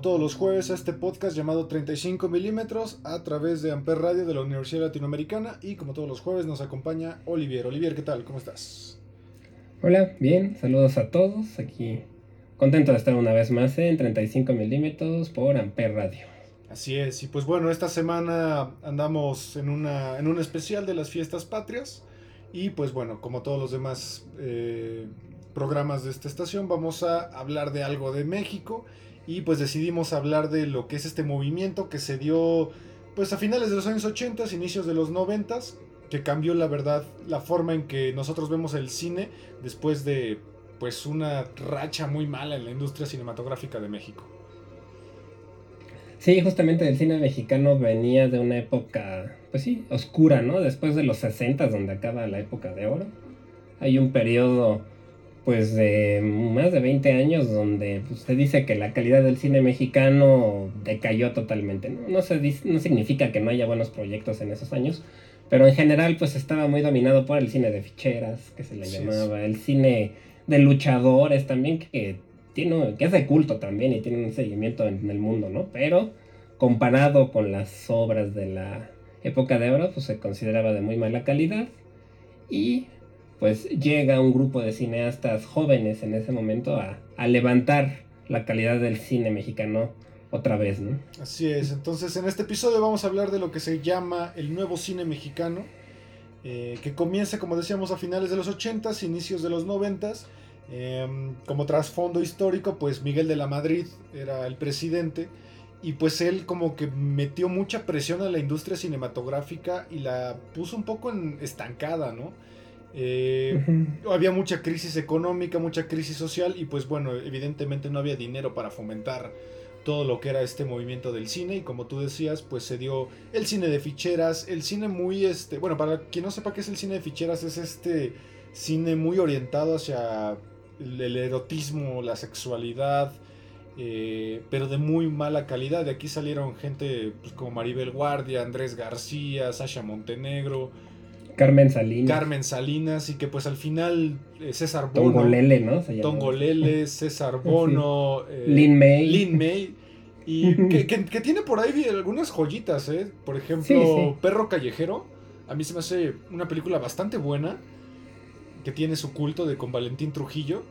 Como todos los jueves a este podcast llamado 35 milímetros a través de Amper Radio de la Universidad Latinoamericana y como todos los jueves nos acompaña Olivier. Olivier, ¿qué tal? ¿Cómo estás? Hola, bien, saludos a todos. Aquí contento de estar una vez más en 35 milímetros por Amper Radio. Así es, y pues bueno, esta semana andamos en, una, en un especial de las fiestas patrias y pues bueno, como todos los demás eh, programas de esta estación, vamos a hablar de algo de México y pues decidimos hablar de lo que es este movimiento que se dio pues a finales de los años 80, inicios de los 90, que cambió la verdad la forma en que nosotros vemos el cine después de pues una racha muy mala en la industria cinematográfica de México. Sí, justamente el cine mexicano venía de una época, pues sí, oscura, ¿no? Después de los 60, donde acaba la época de oro. Hay un periodo, pues, de más de 20 años donde pues, se dice que la calidad del cine mexicano decayó totalmente, ¿no? No, se, no significa que no haya buenos proyectos en esos años, pero en general, pues, estaba muy dominado por el cine de ficheras, que se le llamaba, el cine de luchadores también, que tiene, que es de culto también y tiene un seguimiento en el mundo, ¿no? Pero comparado con las obras de la época de oro, pues se consideraba de muy mala calidad. Y pues llega un grupo de cineastas jóvenes en ese momento a, a levantar la calidad del cine mexicano otra vez, ¿no? Así es, entonces en este episodio vamos a hablar de lo que se llama el nuevo cine mexicano, eh, que comienza, como decíamos, a finales de los 80s, inicios de los 90s. Eh, como trasfondo histórico, pues Miguel de la Madrid era el presidente y pues él como que metió mucha presión a la industria cinematográfica y la puso un poco en estancada, ¿no? Eh, uh -huh. Había mucha crisis económica, mucha crisis social y pues bueno, evidentemente no había dinero para fomentar todo lo que era este movimiento del cine y como tú decías, pues se dio el cine de ficheras, el cine muy este, bueno, para quien no sepa qué es el cine de ficheras es este cine muy orientado hacia el, el erotismo, la sexualidad, eh, pero de muy mala calidad. De aquí salieron gente pues, como Maribel Guardia, Andrés García, Sasha Montenegro, Carmen Salinas. Carmen Salinas, y que pues al final eh, César Bono. Tongolele, ¿no? Tongolele, César Bono, sí. eh, Lin May. Lin May. Y que, que, que, tiene por ahí algunas joyitas, ¿eh? Por ejemplo, sí, sí. Perro Callejero. A mí se me hace una película bastante buena. Que tiene su culto de con Valentín Trujillo.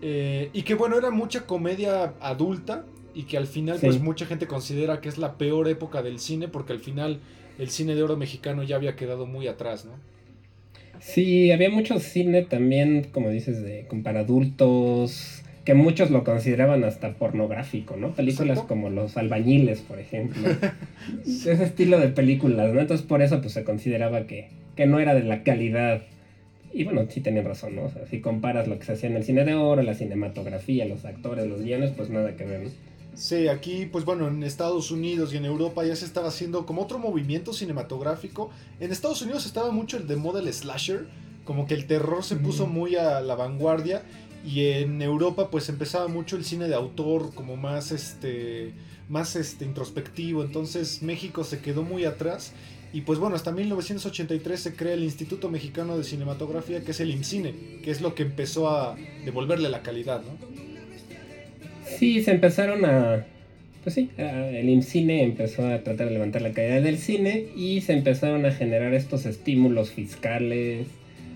Eh, y que bueno, era mucha comedia adulta. Y que al final, pues mucha gente considera que es la peor época del cine. Porque al final el cine de oro mexicano ya había quedado muy atrás, ¿no? Sí, había mucho cine también, como dices, de para adultos, que muchos lo consideraban hasta pornográfico, ¿no? Películas como Los albañiles, por ejemplo. Ese estilo de películas, ¿no? Entonces por eso pues se consideraba que, que no era de la calidad. Y bueno, sí tenían razón, ¿no? O sea, si comparas lo que se hacía en el cine de oro, la cinematografía, los actores, los guiones, pues nada que ver, ¿no? Sí, aquí, pues bueno, en Estados Unidos y en Europa ya se estaba haciendo como otro movimiento cinematográfico. En Estados Unidos estaba mucho el de moda del slasher, como que el terror se puso muy a la vanguardia. Y en Europa, pues empezaba mucho el cine de autor, como más este, más este introspectivo. Entonces México se quedó muy atrás. Y pues bueno, hasta 1983 se crea el Instituto Mexicano de Cinematografía, que es el IMCINE, que es lo que empezó a devolverle la calidad, ¿no? Sí, se empezaron a. Pues sí, el IMCINE empezó a tratar de levantar la calidad del cine y se empezaron a generar estos estímulos fiscales,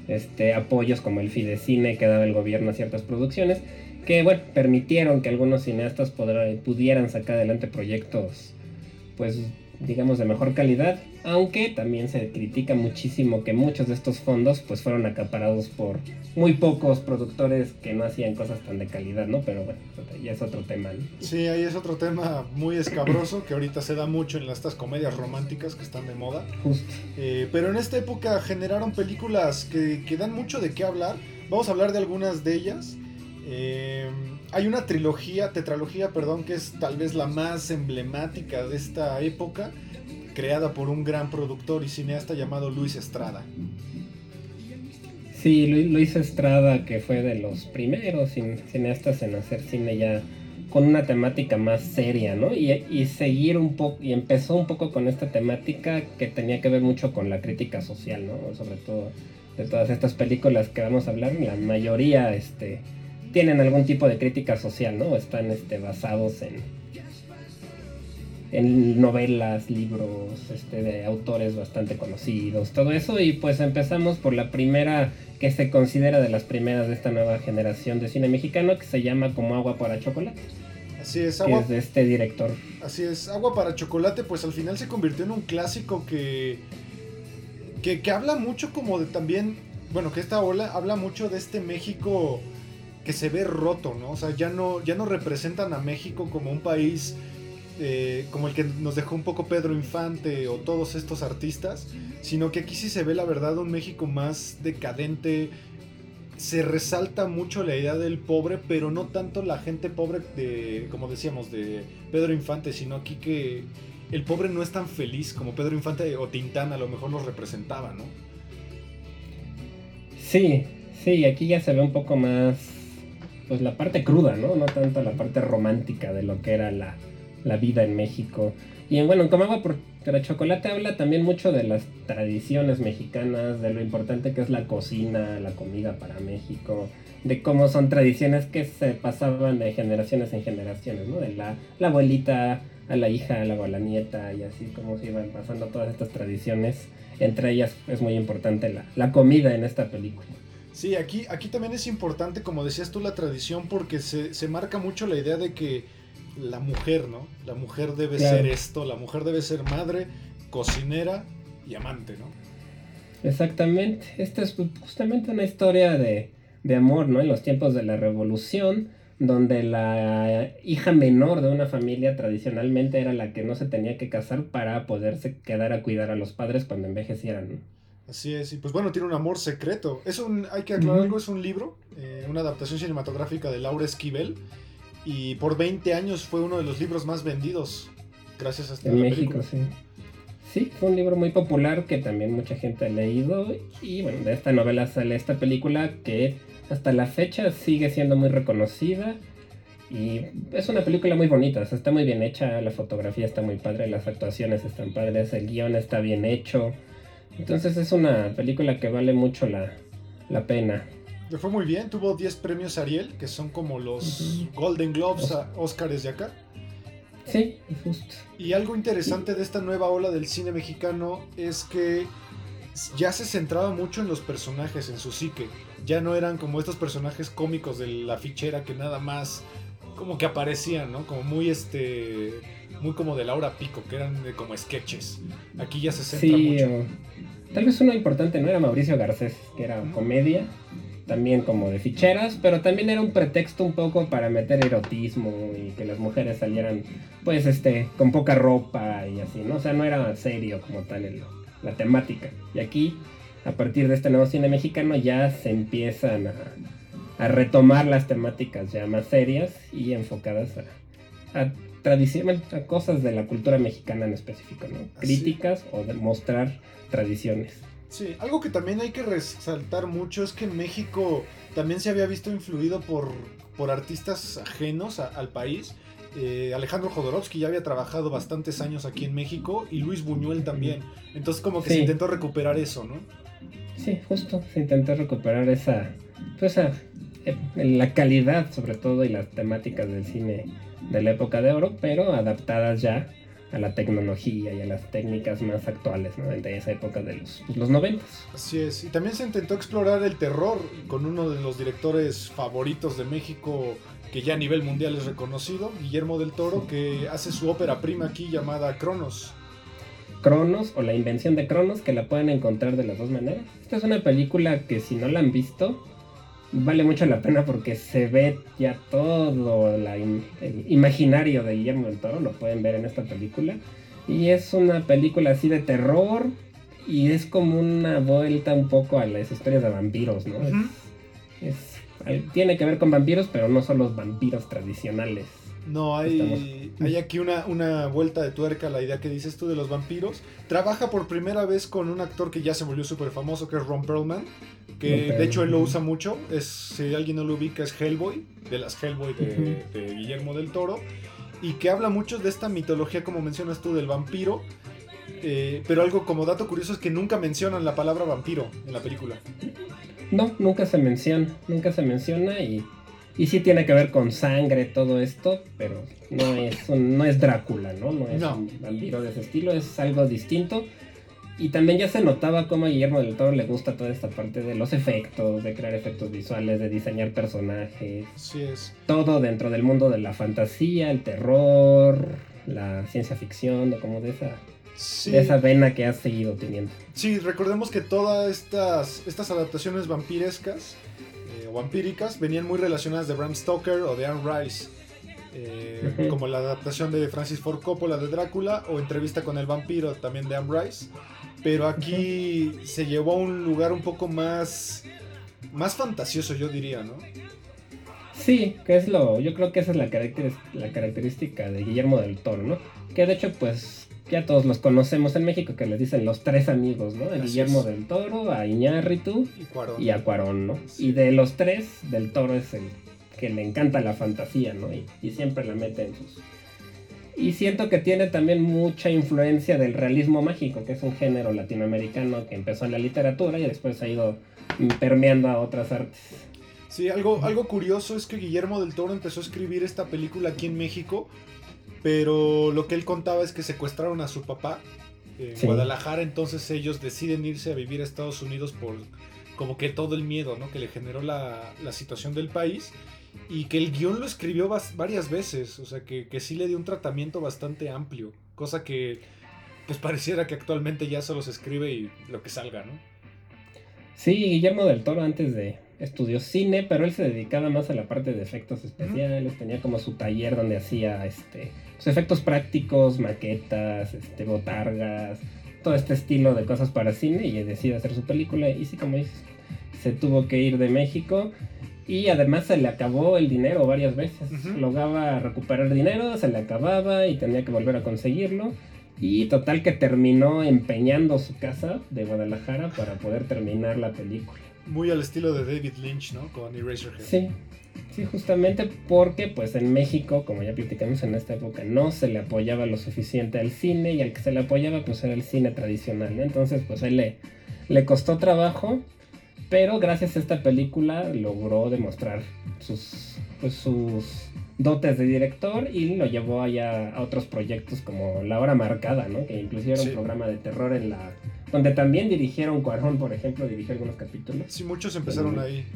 este, apoyos como el Fidecine que daba el gobierno a ciertas producciones, que bueno, permitieron que algunos cineastas pudieran sacar adelante proyectos pues digamos, de mejor calidad, aunque también se critica muchísimo que muchos de estos fondos pues fueron acaparados por muy pocos productores que no hacían cosas tan de calidad, ¿no? Pero bueno, ya es otro tema, ¿no? Sí, ahí es otro tema muy escabroso que ahorita se da mucho en estas comedias románticas que están de moda. Justo. Eh, pero en esta época generaron películas que, que, dan mucho de qué hablar. Vamos a hablar de algunas de ellas. Eh, hay una trilogía, tetralogía, perdón, que es tal vez la más emblemática de esta época, creada por un gran productor y cineasta llamado Luis Estrada. Sí, Luis Estrada, que fue de los primeros cineastas en hacer cine ya con una temática más seria, ¿no? Y, seguir un poco, y empezó un poco con esta temática que tenía que ver mucho con la crítica social, ¿no? Sobre todo de todas estas películas que vamos a hablar, la mayoría, este, tienen algún tipo de crítica social, ¿no? Están este, basados en, en novelas, libros, este, de autores bastante conocidos, todo eso. Y pues empezamos por la primera que se considera de las primeras de esta nueva generación de cine mexicano, que se llama Como Agua para Chocolate. Así es, agua. es de este director. Así es, Agua para Chocolate, pues al final se convirtió en un clásico que, que, que habla mucho como de también, bueno, que esta ola habla mucho de este México que se ve roto, ¿no? O sea, ya no, ya no representan a México como un país eh, como el que nos dejó un poco Pedro Infante o todos estos artistas, sino que aquí sí se ve la verdad un México más decadente. Se resalta mucho la idea del pobre, pero no tanto la gente pobre de, como decíamos, de Pedro Infante, sino aquí que el pobre no es tan feliz como Pedro Infante o Tintán a lo mejor nos representaba, ¿no? Sí, sí, aquí ya se ve un poco más pues la parte cruda, ¿no? No tanto la parte romántica de lo que era la, vida en México. Y en, bueno, como agua por el chocolate habla también mucho de las tradiciones mexicanas, de lo importante que es la cocina, la comida para México, de cómo son tradiciones que se pasaban de generaciones en generaciones, ¿no? De la, abuelita a la hija, luego a la nieta y así como se iban pasando todas estas tradiciones. Entre ellas es muy importante la, la comida en esta película. Sí, aquí, aquí también es importante, como decías tú, la tradición, porque se, marca mucho la idea de que la mujer, ¿no? La mujer debe ser esto, la mujer debe ser madre, cocinera y amante, ¿no? Exactamente. Esta es justamente una historia de, de amor, ¿no? En los tiempos de la revolución, donde la hija menor de una familia tradicionalmente era la que no se tenía que casar para poderse quedar a cuidar a los padres cuando envejecieran. Así es, y pues bueno, tiene un amor secreto. Es un, hay que aclarar algo, es un libro, eh, una adaptación cinematográfica de Laura Esquivel, y por 20 años fue uno de los libros más vendidos, gracias a esta En México, sí. Sí, fue un libro muy popular que también mucha gente ha leído, y bueno, de esta novela sale esta película que hasta la fecha sigue siendo muy reconocida. Y es una película muy bonita, o sea, está muy bien hecha, la fotografía está muy padre, las actuaciones están padres, el guion está bien hecho. Entonces es una película que vale mucho la, la pena. Le fue muy bien, tuvo 10 premios Ariel, que son como los Golden Globes, Oscars de acá. Sí, justo. Y algo interesante de esta nueva ola del cine mexicano es que ya se centraba mucho en los personajes, en su psique. Ya no eran como estos personajes cómicos de la fichera que nada más como que aparecían, ¿no? Como muy este muy como de Laura Pico, que eran como sketches. Aquí ya se centra mucho. tal vez uno importante no era Mauricio Garcés, que era comedia, también como de ficheras, pero también era un pretexto un poco para meter erotismo y que las mujeres salieran pues este con poca ropa y así, ¿no? O sea, no era serio como tal el, la temática. Y aquí, a partir de este nuevo cine mexicano, ya se empiezan a, a retomar las temáticas ya más serias y enfocadas a tradición, cosas de la cultura mexicana en específico, ¿no? Críticas o demostrar tradiciones. Sí, algo que también hay que resaltar mucho es que México también se había visto influido por, por artistas ajenos al país. Eh, Alejandro Jodorowsky ya había trabajado bastantes años aquí en México y Luis Buñuel también. Entonces como que se intentó recuperar eso, ¿no? Sí, justo, se intentó recuperar esa, pues esa, eh, la calidad sobre todo y las temáticas del cine de la época de oro, pero adaptadas ya a la tecnología y a las técnicas más actuales ¿no? de esa época de los, pues, los 90. Así es, y también se intentó explorar el terror con uno de los directores favoritos de México que ya a nivel mundial es reconocido, Guillermo del Toro, que hace su ópera prima aquí llamada Cronos. Cronos o la invención de Cronos, que la pueden encontrar de las dos maneras. Esta es una película que si no la han visto, vale mucho la pena porque se ve ya todo la el imaginario de Guillermo del Toro, lo pueden ver en esta película. Y es una película así de terror y es como una vuelta un poco a las historias de vampiros, ¿no? tiene que ver con vampiros, pero no son los vampiros tradicionales. No, hay, hay aquí una, una, vuelta de tuerca a la idea que dices tú de los vampiros. Trabaja por primera vez con un actor que ya se volvió súper famoso, que es Ron Perlman. Que de hecho él lo usa mucho. Es, si alguien no lo ubica, es Hellboy, de las Hellboy de, Guillermo del Toro. Y que habla mucho de esta mitología, como mencionas tú, del vampiro. Eh, pero algo como dato curioso es que nunca mencionan la palabra vampiro en la película. No, nunca se menciona. Nunca se menciona y y sí tiene que ver con sangre, todo esto, pero no es, no es Drácula, ¿no? No es un vampiro de ese estilo, es algo distinto. Y también ya se notaba cómo a Guillermo del Toro le gusta toda esta parte de los efectos, de crear efectos visuales, de diseñar personajes. Sí es. Todo dentro del mundo de la fantasía, el terror, la ciencia ficción, como de esa, de esa vena que ha seguido teniendo. Sí, recordemos que todas estas, estas adaptaciones vampirescas vampíricas venían muy relacionadas de Bram Stoker o de Anne Rice. Eh, como la adaptación de Francis Ford Coppola de Drácula o Entrevista con el vampiro también de Anne Rice. Pero aquí se llevó a un lugar un poco más, más fantasioso, yo diría, ¿no? Sí, que es lo, yo creo que esa es la, la característica de Guillermo del Toro, ¿no? Que de hecho, pues ya todos los conocemos en México, que les dicen los tres amigos, ¿no? A Guillermo del Toro, a Iñárritu y, a Cuarón, ¿no? Y de los tres, del Toro es el que le encanta la fantasía, ¿no? Y, siempre la mete en sus... Y siento que tiene también mucha influencia del realismo mágico, que es un género latinoamericano que empezó en la literatura y después ha ido permeando a otras artes. Sí, algo, algo curioso es que Guillermo del Toro empezó a escribir esta película aquí en México pero lo que él contaba es que secuestraron a su papá en Guadalajara, entonces ellos deciden irse a vivir a Estados Unidos por como que todo el miedo ¿no? que le generó la, situación del país y que el guion lo escribió varias veces, o sea que, que sí le dio un tratamiento bastante amplio, cosa que pues pareciera que actualmente ya solo se escribe y lo que salga, ¿no? Sí, Guillermo del Toro antes de, estudió cine, pero él se dedicaba más a la parte de efectos especiales, tenía como su taller donde hacía este, pues, efectos prácticos, maquetas, este, botargas, todo este estilo de cosas para cine y decide hacer su película y sí, como dices, se tuvo que ir de México y además se le acabó el dinero varias veces. Lograba recuperar dinero, se le acababa y tenía que volver a conseguirlo. Y total que terminó empeñando su casa de Guadalajara para poder terminar la película. Muy al estilo de David Lynch, ¿no? Con Eraserhead. Sí, sí, justamente porque pues en México, como ya platicamos en esta época, no se le apoyaba lo suficiente al cine y al que se le apoyaba pues era el cine tradicional, ¿no? Entonces pues a él le, le costó trabajo, pero gracias a esta película logró demostrar sus, pues, sus dotes de director y lo llevó allá a otros proyectos como La Hora Marcada, ¿no? Que inclusive era un programa de terror en la donde también dirigieron Cuarón, por ejemplo, dirigió algunos capítulos. Sí, muchos empezaron ahí.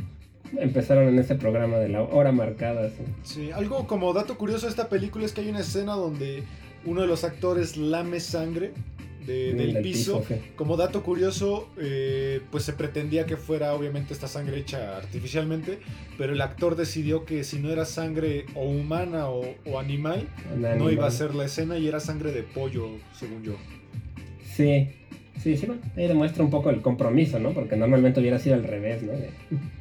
Empezaron en ese programa de la hora marcada. Sí. algo como dato curioso de esta película es que hay una escena donde uno de los actores lame sangre del, piso. Como dato curioso, eh, pues se pretendía que fuera obviamente esta sangre hecha artificialmente, pero el actor decidió que si no era sangre o humana o, animal, no iba a ser la escena y era sangre de pollo, según yo. Sí, Sí, sí, ahí demuestra un poco el compromiso, ¿no? Porque normalmente hubiera sido al revés, ¿no?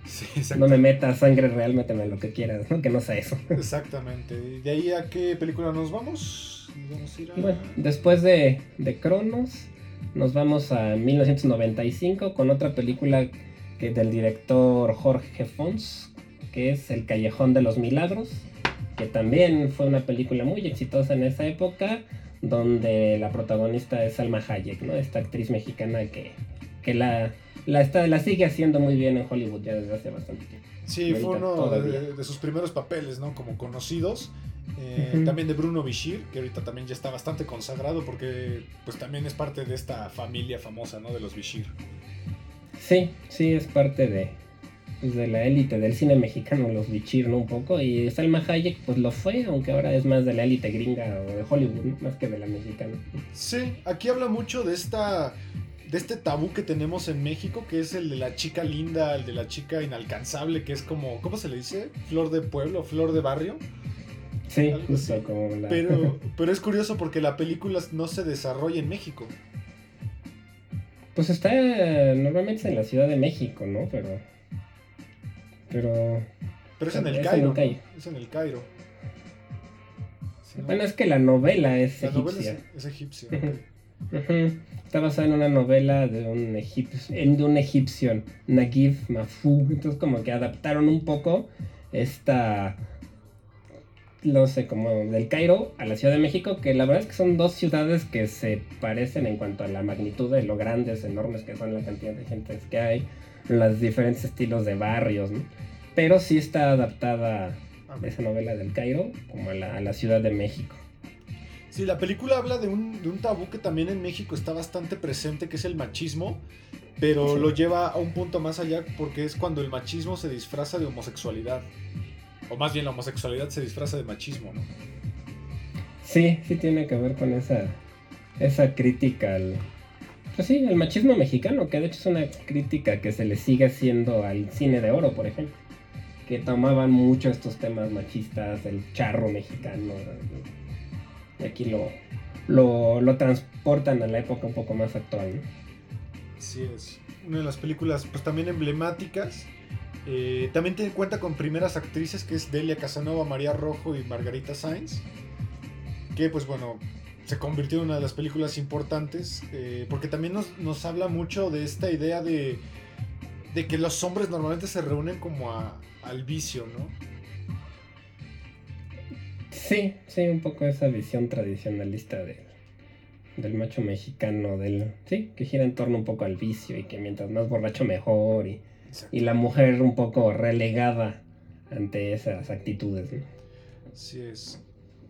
sí, no me metas sangre real, méteme lo que quieras, ¿no? Que no sea eso. Exactamente. ¿Y de ahí a qué película nos vamos? Bueno, después de, de Cronos, nos vamos a 1995 con otra película que del director Jorge Fons, que es El Callejón de los Milagros, que también fue una película muy exitosa en esa época donde la protagonista es Salma Hayek, ¿no? Esta actriz mexicana que, que la, la, está, la sigue haciendo muy bien en Hollywood ya desde hace bastante tiempo. Sí, fue uno de, sus primeros papeles, ¿no? Como conocidos. Eh, también de Bruno Bichir, que ahorita también ya está bastante consagrado porque pues también es parte de esta familia famosa, ¿no? De los Bichir. Sí, sí, es parte de, pues, de la élite del cine mexicano, los Bichir, ¿no? Un poco. Y Salma Hayek, pues lo fue, aunque ahora es más de la élite gringa o de Hollywood, más que de la mexicana. Sí, aquí habla mucho de esta. De este tabú que tenemos en México, que es el de la chica linda, el de la chica inalcanzable, que es como, ¿cómo se le dice? Flor de pueblo, flor de barrio. Sí, justo como la... Pero, pero es curioso porque la película no se desarrolla en México. Pues está normalmente en la Ciudad de México, ¿no? Pero. Pero. Pero es en el Cairo. Es en el Cairo. bueno, es que la novela es la egipcia. Novela es, egipcia. Está basada en una novela de un, egipcio, de un egipcio, Naguib Mahfouz. Entonces, como que adaptaron un poco esta no sé, como del Cairo a la Ciudad de México, que la verdad es que son dos ciudades que se parecen en cuanto a la magnitud de lo grandes, enormes que son la cantidad de gente que hay, los diferentes estilos de barrios, ¿no? Pero sí está adaptada esa novela del Cairo como a la, Ciudad de México. Sí, la película habla de un, de un, tabú que también en México está bastante presente, que es el machismo, pero lo lleva a un punto más allá porque es cuando el machismo se disfraza de homosexualidad. O más bien la homosexualidad se disfraza de machismo, ¿no? Sí, sí tiene que ver con esa, esa crítica al... Pues sí, el machismo mexicano, que de hecho es una crítica que se le sigue haciendo al cine de oro, por ejemplo. Que tomaban mucho estos temas machistas, el charro mexicano. Y aquí lo, lo, lo transportan a la época un poco más actual, ¿no? Sí, es una de las películas pues también emblemáticas eh, también tiene cuenta con primeras actrices que es Delia Casanova, María Rojo y Margarita Sainz. Que pues bueno, se convirtió en una de las películas importantes. Eh, porque también nos, habla mucho de esta idea de, de que los hombres normalmente se reúnen como al vicio, ¿no? Sí, sí, un poco esa visión tradicionalista del macho mexicano, del sí, que gira en torno un poco al vicio y que mientras más borracho mejor y y la mujer un poco relegada ante esas actitudes. Así es.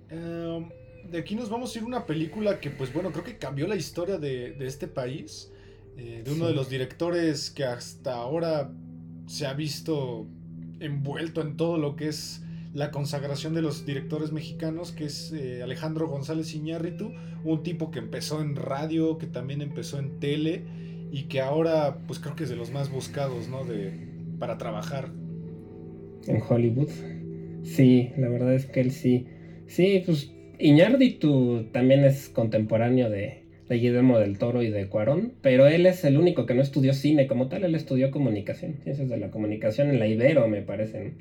Em, de aquí nos vamos a ir a una película que, pues bueno, creo que cambió la historia de, este país. Eh, de uno de los directores que hasta ahora se ha visto envuelto en todo lo que es la consagración de los directores mexicanos, que es eh, Alejandro González Iñárritu, un tipo que empezó en radio, que también empezó en tele y que ahora pues creo que es de los más buscados, ¿no? De, para trabajar. En Hollywood. Sí, la verdad es que él sí. Sí, pues Iñárritu también es contemporáneo de, de Guillermo del Toro y de Cuarón, pero él es el único que no estudió cine como tal, él estudió comunicación, ciencias de la comunicación en la Ibero, me parece.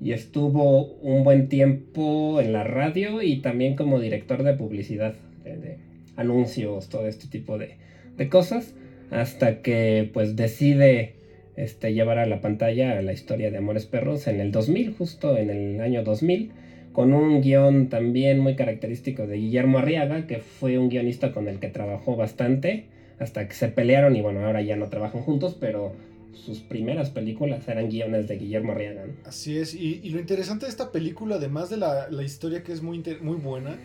Y estuvo un buen tiempo en la radio y también como director de publicidad, de, anuncios, todo este tipo de, de cosas hasta que pues decide este, llevar a la pantalla la historia de Amores Perros en el 2000, justo en el año 2000, con un guion también muy característico de Guillermo Arriaga, que fue un guionista con el que trabajó bastante, hasta que se pelearon y bueno, ahora ya no trabajan juntos, pero sus primeras películas eran guiones de Guillermo Arriaga. Así es, y, lo interesante de esta película, además de la, historia que es muy, muy buena,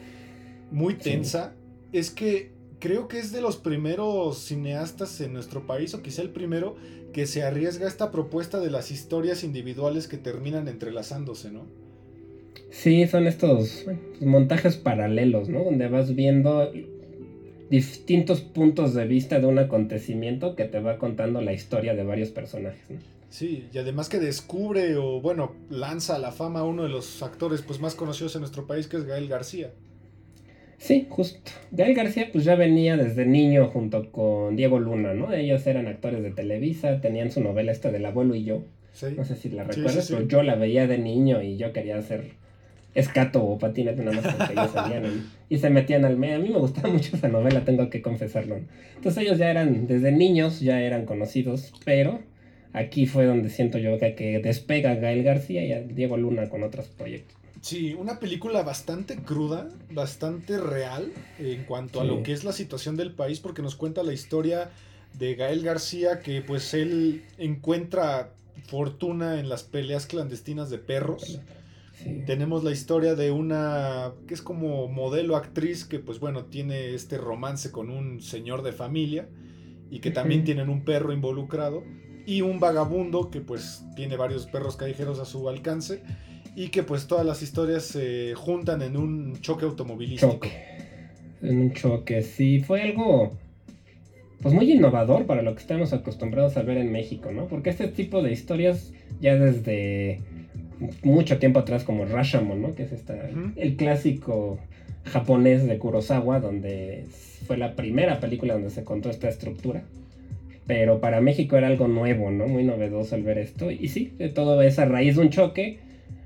muy tensa, es que creo que es de los primeros cineastas en nuestro país, o quizá el primero, que se arriesga a esta propuesta de las historias individuales que terminan entrelazándose, ¿no? Sí, son estos montajes paralelos, ¿no? Donde vas viendo distintos puntos de vista de un acontecimiento que te va contando la historia de varios personajes. ¿no? Sí, y además que descubre o bueno, lanza a la fama a uno de los actores pues más conocidos en nuestro país que es Gael García. Sí, justo. Gael García pues ya venía desde niño junto con Diego Luna, ¿no? Ellos eran actores de Televisa, tenían su novela esta del abuelo y yo. No sé si la recuerdas, pero yo la veía de niño y yo quería hacer escato o patinete nada más porque ellos salían y se metían al medio. A mí me gustaba mucho esa novela, tengo que confesarlo. Entonces ellos ya eran, desde niños ya eran conocidos, pero aquí fue donde siento yo que, que despega Gael García y a Diego Luna con otros proyectos. Sí, una película bastante cruda, bastante real en cuanto a lo que es la situación del país, porque nos cuenta la historia de Gael García, que pues él encuentra fortuna en las peleas clandestinas de perros. Tenemos la historia de una que es como modelo actriz que pues bueno tiene este romance con un señor de familia y que también tienen un perro involucrado y un vagabundo que pues tiene varios perros callejeros a su alcance y que pues todas las historias se juntan en un choque automovilístico. En un choque, sí, fue algo pues muy innovador para lo que estamos acostumbrados a ver en México, ¿no? Porque este tipo de historias ya desde mucho tiempo atrás como Rashomon, ¿no? Que es esta, el clásico japonés de Kurosawa, donde fue la primera película donde se contó esta estructura. Pero para México era algo nuevo, ¿no? Muy novedoso al ver esto. Y sí, todo es a raíz de un choque.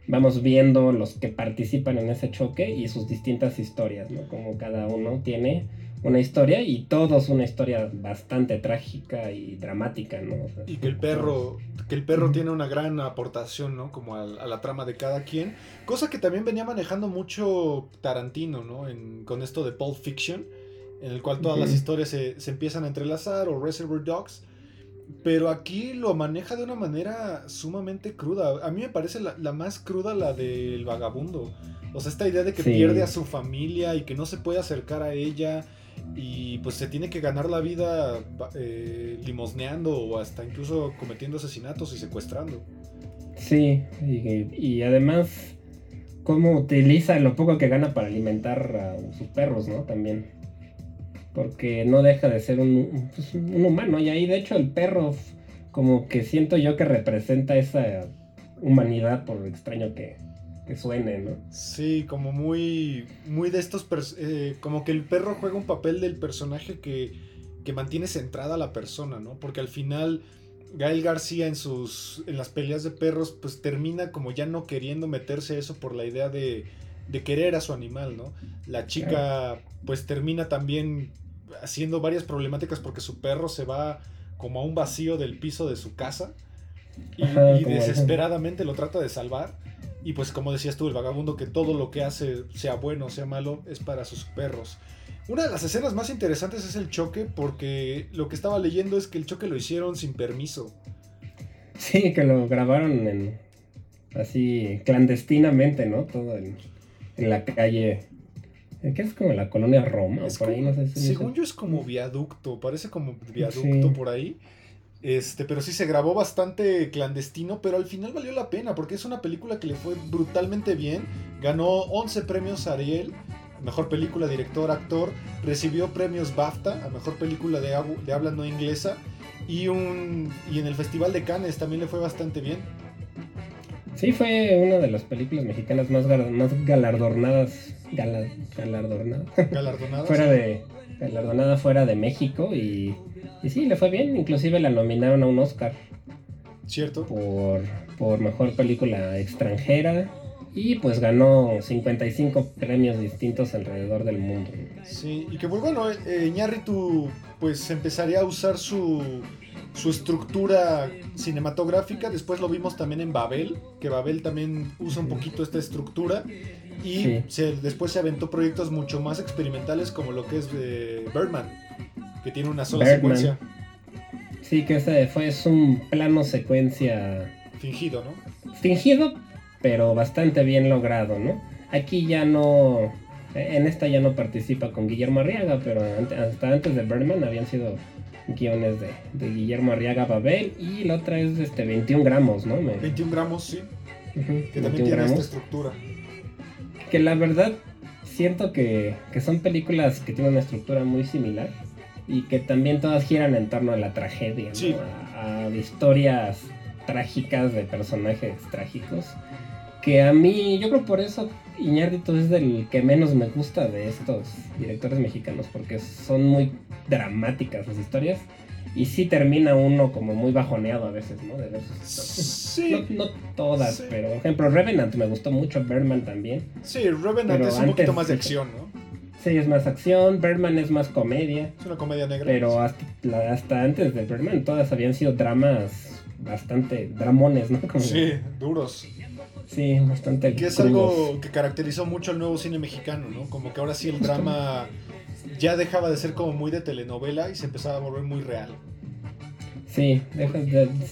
Vamos viendo los que participan en ese choque y sus distintas historias, ¿no? Como cada uno tiene una historia y todos una historia bastante trágica y dramática, ¿no? y que el perro, que el perro tiene una gran aportación, ¿no? Como a, la trama de cada quien. Cosa que también venía manejando mucho Tarantino, ¿no? con esto de Pulp Fiction, en el cual todas las historias se, empiezan a entrelazar, o Reservoir Dogs. Pero aquí lo maneja de una manera sumamente cruda. A mí me parece la, más cruda la del vagabundo. O sea, esta idea de que pierde a su familia y que no se puede acercar a ella y pues se tiene que ganar la vida eh, limosneando o hasta incluso cometiendo asesinatos y secuestrando. Sí, y, además cómo utiliza lo poco que gana para alimentar a sus perros, ¿no? También. Porque no deja de ser un, pues, un humano. Y ahí de hecho el perro como que siento yo que representa esa humanidad por extraño que, que suene, ¿no? Sí, como muy, muy de estos, eh, como que el perro juega un papel del personaje que, que mantiene centrada a la persona, ¿no? Porque al final Gael García en sus, en las peleas de perros, pues termina como ya no queriendo meterse eso por la idea de, de querer a su animal, ¿no? La chica, pues termina también haciendo varias problemáticas porque su perro se va como a un vacío del piso de su casa y, y desesperadamente lo trata de salvar y pues como decías tú, el vagabundo que todo lo que hace, sea bueno o sea malo, es para sus perros. Una de las escenas más interesantes es el choque porque lo que estaba leyendo es que el choque lo hicieron sin permiso. Sí, que lo grabaron en, así clandestinamente, ¿no? Todo en, la calle. ¿Qué es como la colonia Roma? por ahí, no sé según yo es como viaducto, parece como viaducto por ahí. Este, pero sí se grabó bastante clandestino, pero al final valió la pena porque es una película que le fue brutalmente bien. Ganó 11 premios Ariel, mejor película, director, actor. Recibió premios BAFTA a mejor película de, de habla no inglesa. Y, un, y en el Festival de Cannes también le fue bastante bien. Sí, fue una de las películas mexicanas más, más galardonadas. Galardonadas. fuera de, galardonada fuera de México y y sí, le fue bien, inclusive la nominaron a un Oscar. ¿Cierto? Por, por mejor película extranjera. Y pues ganó 55 premios distintos alrededor del mundo. Sí, y que pues bueno, eh, Iñárritu pues empezaría a usar su, su estructura cinematográfica. Después lo vimos también en Babel, que Babel también usa un poquito esta estructura. Y después se aventó proyectos mucho más experimentales como lo que es de Birdman que tiene una sola secuencia. Sí, que ese fue es un plano secuencia. Fingido, ¿no? Fingido, pero bastante bien logrado, ¿no? Aquí ya no. En esta ya no participa con Guillermo Arriaga, pero hasta antes de Birdman habían sido guiones de, Guillermo Arriaga Babel y la otra es este 21 gramos, ¿no? 21 gramos, sí. que también tiene esta estructura. Que la verdad siento que, que son películas que tienen una estructura muy similar y que también todas giran en torno a la tragedia, a, historias trágicas de personajes trágicos. Que a mí, yo creo por eso Iñárritu es del que menos me gusta de estos directores mexicanos, porque son muy dramáticas las historias. Y sí termina uno como muy bajoneado a veces, ¿no? De ver sus Sí. No, todas, pero por ejemplo Revenant me gustó mucho, Berman también. Sí, Revenant es un poquito más de acción, ¿no? Sí, es más acción, Birdman es más comedia. Es una comedia negra. Pero hasta, antes de Birdman todas habían sido dramas bastante dramones, ¿no? sí, duros. Sí, bastante. Que es algo que caracterizó mucho al nuevo cine mexicano, ¿no? Como que ahora sí el drama ya dejaba de ser como muy de telenovela y se empezaba a volver muy real. Sí,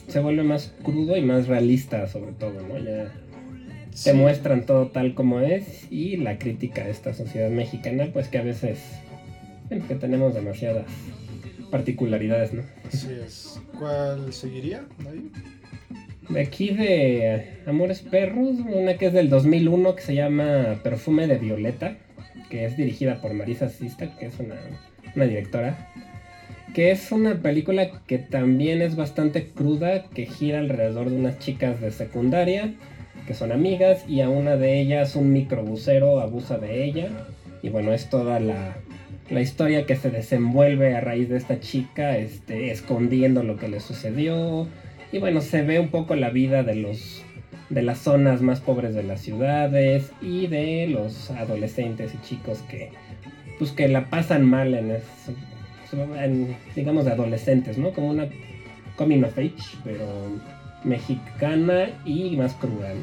se vuelve más crudo y más realista sobre todo, ¿no? Ya te muestran todo tal como es y la crítica a esta sociedad mexicana, pues que a veces que tenemos demasiadas particularidades, ¿no? Así es. ¿Cuál seguiría ahí? De aquí de Amores Perros, una que es del 2001 que se llama Perfume de Violeta, que es dirigida por Marisa Sista, que es una, una directora, que es una película que también es bastante cruda, que gira alrededor de unas chicas de secundaria, que son amigas, y a una de ellas un microbusero abusa de ella, y bueno, es toda la, la historia que se desenvuelve a raíz de esta chica este, escondiendo lo que le sucedió. Y bueno, se ve un poco la vida de los de las zonas más pobres de las ciudades y de los adolescentes y chicos que pues que la pasan mal en, en digamos adolescentes, ¿no? Como una coming of age, pero mexicana y más cruda. ¿no?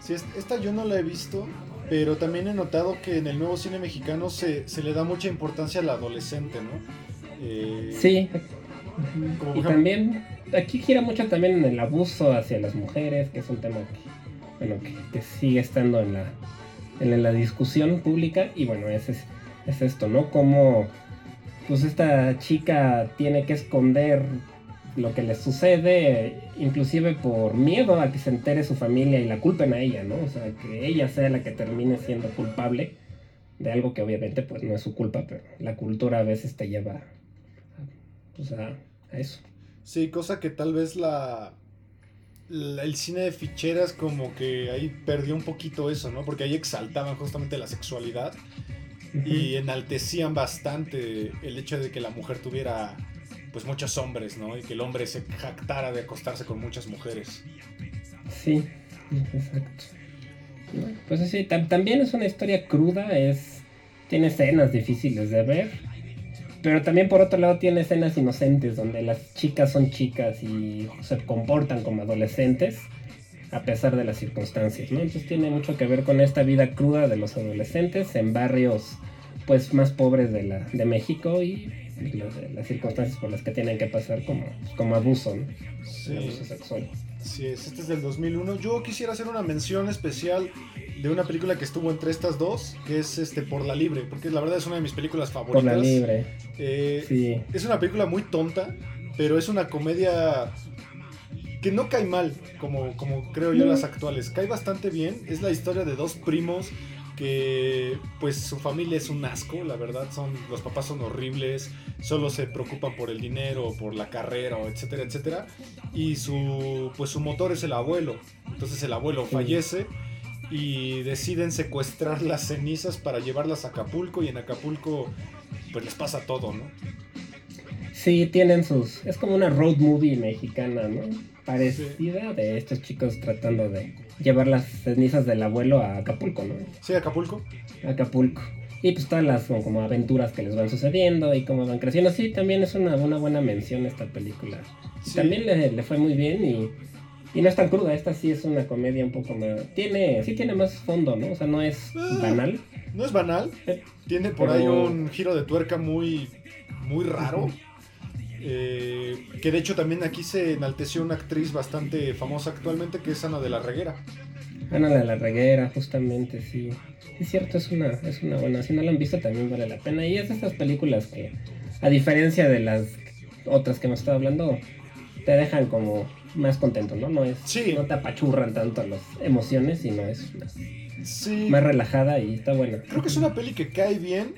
Sí, esta yo no la he visto, pero también he notado que en el nuevo cine mexicano se, se le da mucha importancia al adolescente, ¿no? Eh, sí. Y también aquí gira mucho también en el abuso hacia las mujeres, que es un tema que, bueno, que, sigue estando en la, en la discusión pública. Y bueno, ese es, es esto, ¿no? Como pues esta chica tiene que esconder lo que le sucede, inclusive por miedo a que se entere su familia y la culpen a ella, ¿no? O sea, que ella sea la que termine siendo culpable de algo que obviamente pues no es su culpa, pero la cultura a veces te lleva pues, a, eso. Sí, cosa que tal vez la, el cine de ficheras como que ahí perdió un poquito eso, ¿no? Porque ahí exaltaban justamente la sexualidad y enaltecían bastante el hecho de que la mujer tuviera pues muchos hombres, ¿no? Y que el hombre se jactara de acostarse con muchas mujeres. Sí, exacto. Pues así, también es una historia cruda, es tiene escenas difíciles de ver, pero también por otro lado tiene escenas inocentes donde las chicas son chicas y se comportan como adolescentes a pesar de las circunstancias, ¿no? Entonces tiene mucho que ver con esta vida cruda de los adolescentes en barrios pues más pobres de, la, de México y las, circunstancias por las que tienen que pasar como, como abuso, ¿no? Sí. Abuso sexual. Sí, este es del 2001. Yo quisiera hacer una mención especial de una película que estuvo entre estas dos, que es este Por la Libre, porque la verdad es una de mis películas favoritas. Por la Libre. Eh, sí. Es una película muy tonta, pero es una comedia que no cae mal, como, como creo yo las actuales. Cae bastante bien. Es la historia de dos primos que pues su familia es un asco, la verdad, son los papás son horribles, solo se preocupan por el dinero, por la carrera, etcétera, etcétera, y su pues su motor es el abuelo. Entonces el abuelo fallece y deciden secuestrar las cenizas para llevarlas a Acapulco y en Acapulco pues les pasa todo, ¿no? Sí, tienen sus es como una road movie mexicana, ¿no? Parecida de estos chicos tratando de llevar las cenizas del abuelo a Acapulco, ¿no? Sí, Acapulco. Acapulco. Y pues todas las como, aventuras que les van sucediendo y cómo van creciendo. Sí, también es una, una buena mención esta película. También le, fue muy bien y, y, no es tan cruda. Esta sí es una comedia un poco más... Tiene, sí tiene más fondo, ¿no? O sea, no es ah, banal. No es banal. Tiene por ahí un giro de tuerca muy, muy raro. Eh, que de hecho también aquí se enalteció una actriz bastante famosa actualmente que es Ana de la Reguera. Ana de la Reguera, justamente, sí. Es cierto, es una, es una buena. Si no la han visto también vale la pena. Y es de estas películas que, a diferencia de las otras que hemos estado hablando, te dejan como más contento, ¿no? No es, no te apachurran tanto las emociones, sino es más relajada y está buena. Creo que es una peli que cae bien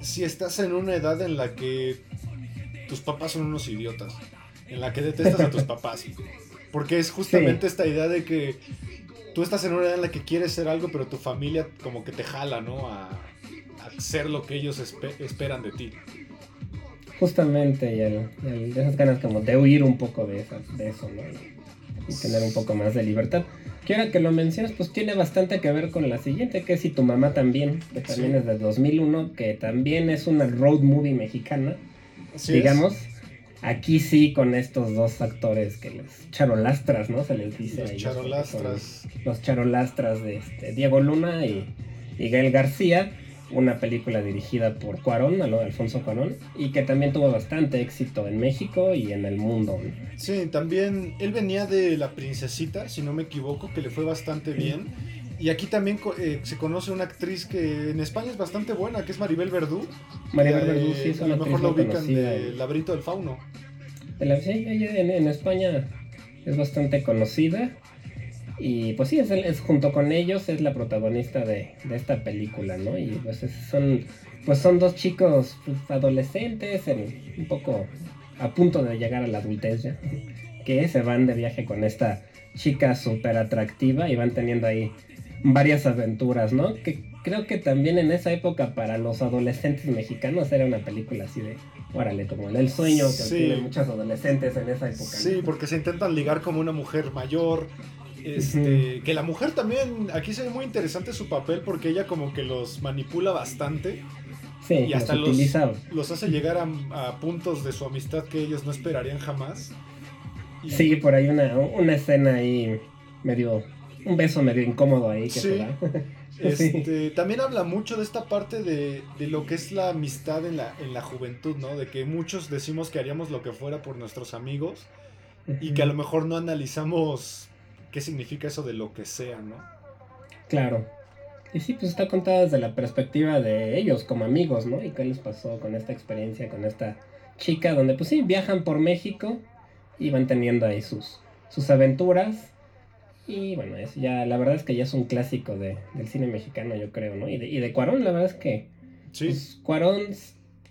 si estás en una edad en la que tus papás son unos idiotas, en la que detestas a tus papás. Porque es justamente esta idea de que tú estás en una edad en la que quieres ser algo, pero tu familia como que te jala, ¿no? A, a ser lo que ellos esperan de ti. Justamente, y, el, esas ganas como de huir un poco de, de eso, ¿no? Y tener un poco más de libertad. Que ahora que lo mencionas, pues tiene bastante que ver con la siguiente, que es Si tu mamá también, que también es de 2001, que también es una road movie mexicana digamos. Aquí sí con estos dos actores que les charolastras, ¿no? Se les dice. Los charolastras. Los charolastras de este, Diego Luna y, Gael García. Una película dirigida por Cuarón, Alfonso Cuarón, y que también tuvo bastante éxito en México y en el mundo. Sí, también él venía de La Princesita, si no me equivoco, que le fue bastante bien. Y aquí también eh, se conoce una actriz que en España es bastante buena, que es Maribel Verdú. Maribel Verdú, sí, es A lo mejor lo ubican de Laberinto del Fauno. sí, en, España es bastante conocida. Y pues sí, es, junto con ellos es la protagonista de, esta película, ¿no? Y pues son, pues son dos chicos pues, adolescentes, un poco a punto de llegar a la adultez ya, que se van de viaje con esta chica súper atractiva y van teniendo ahí varias aventuras, ¿no? Que creo que también en esa época para los adolescentes mexicanos era una película así de, órale, como el sueño que tienen muchos adolescentes en esa época. Sí, porque se intentan ligar como una mujer mayor. Este, Que la mujer también, aquí se ve muy interesante su papel porque ella como que los manipula bastante. Sí, y hasta los, los, hace llegar a, puntos de su amistad que ellos no esperarían jamás. Sí, por ahí una, una escena ahí medio un beso medio incómodo ahí que se da. Este, también habla mucho de esta parte de, lo que es la amistad en la, en la juventud, ¿no? De que muchos decimos que haríamos lo que fuera por nuestros amigos y que a lo mejor no analizamos qué significa eso de lo que sea, ¿no? Claro. Y sí, pues está contada desde la perspectiva de ellos como amigos, ¿no? Y qué les pasó con esta experiencia, con esta chica, donde pues sí, viajan por México y van teniendo ahí sus, sus aventuras y bueno, es ya, la verdad es que ya es un clásico de, del cine mexicano, yo creo, ¿no? Y de, y de Cuarón, la verdad es que sí. Pues, Cuarón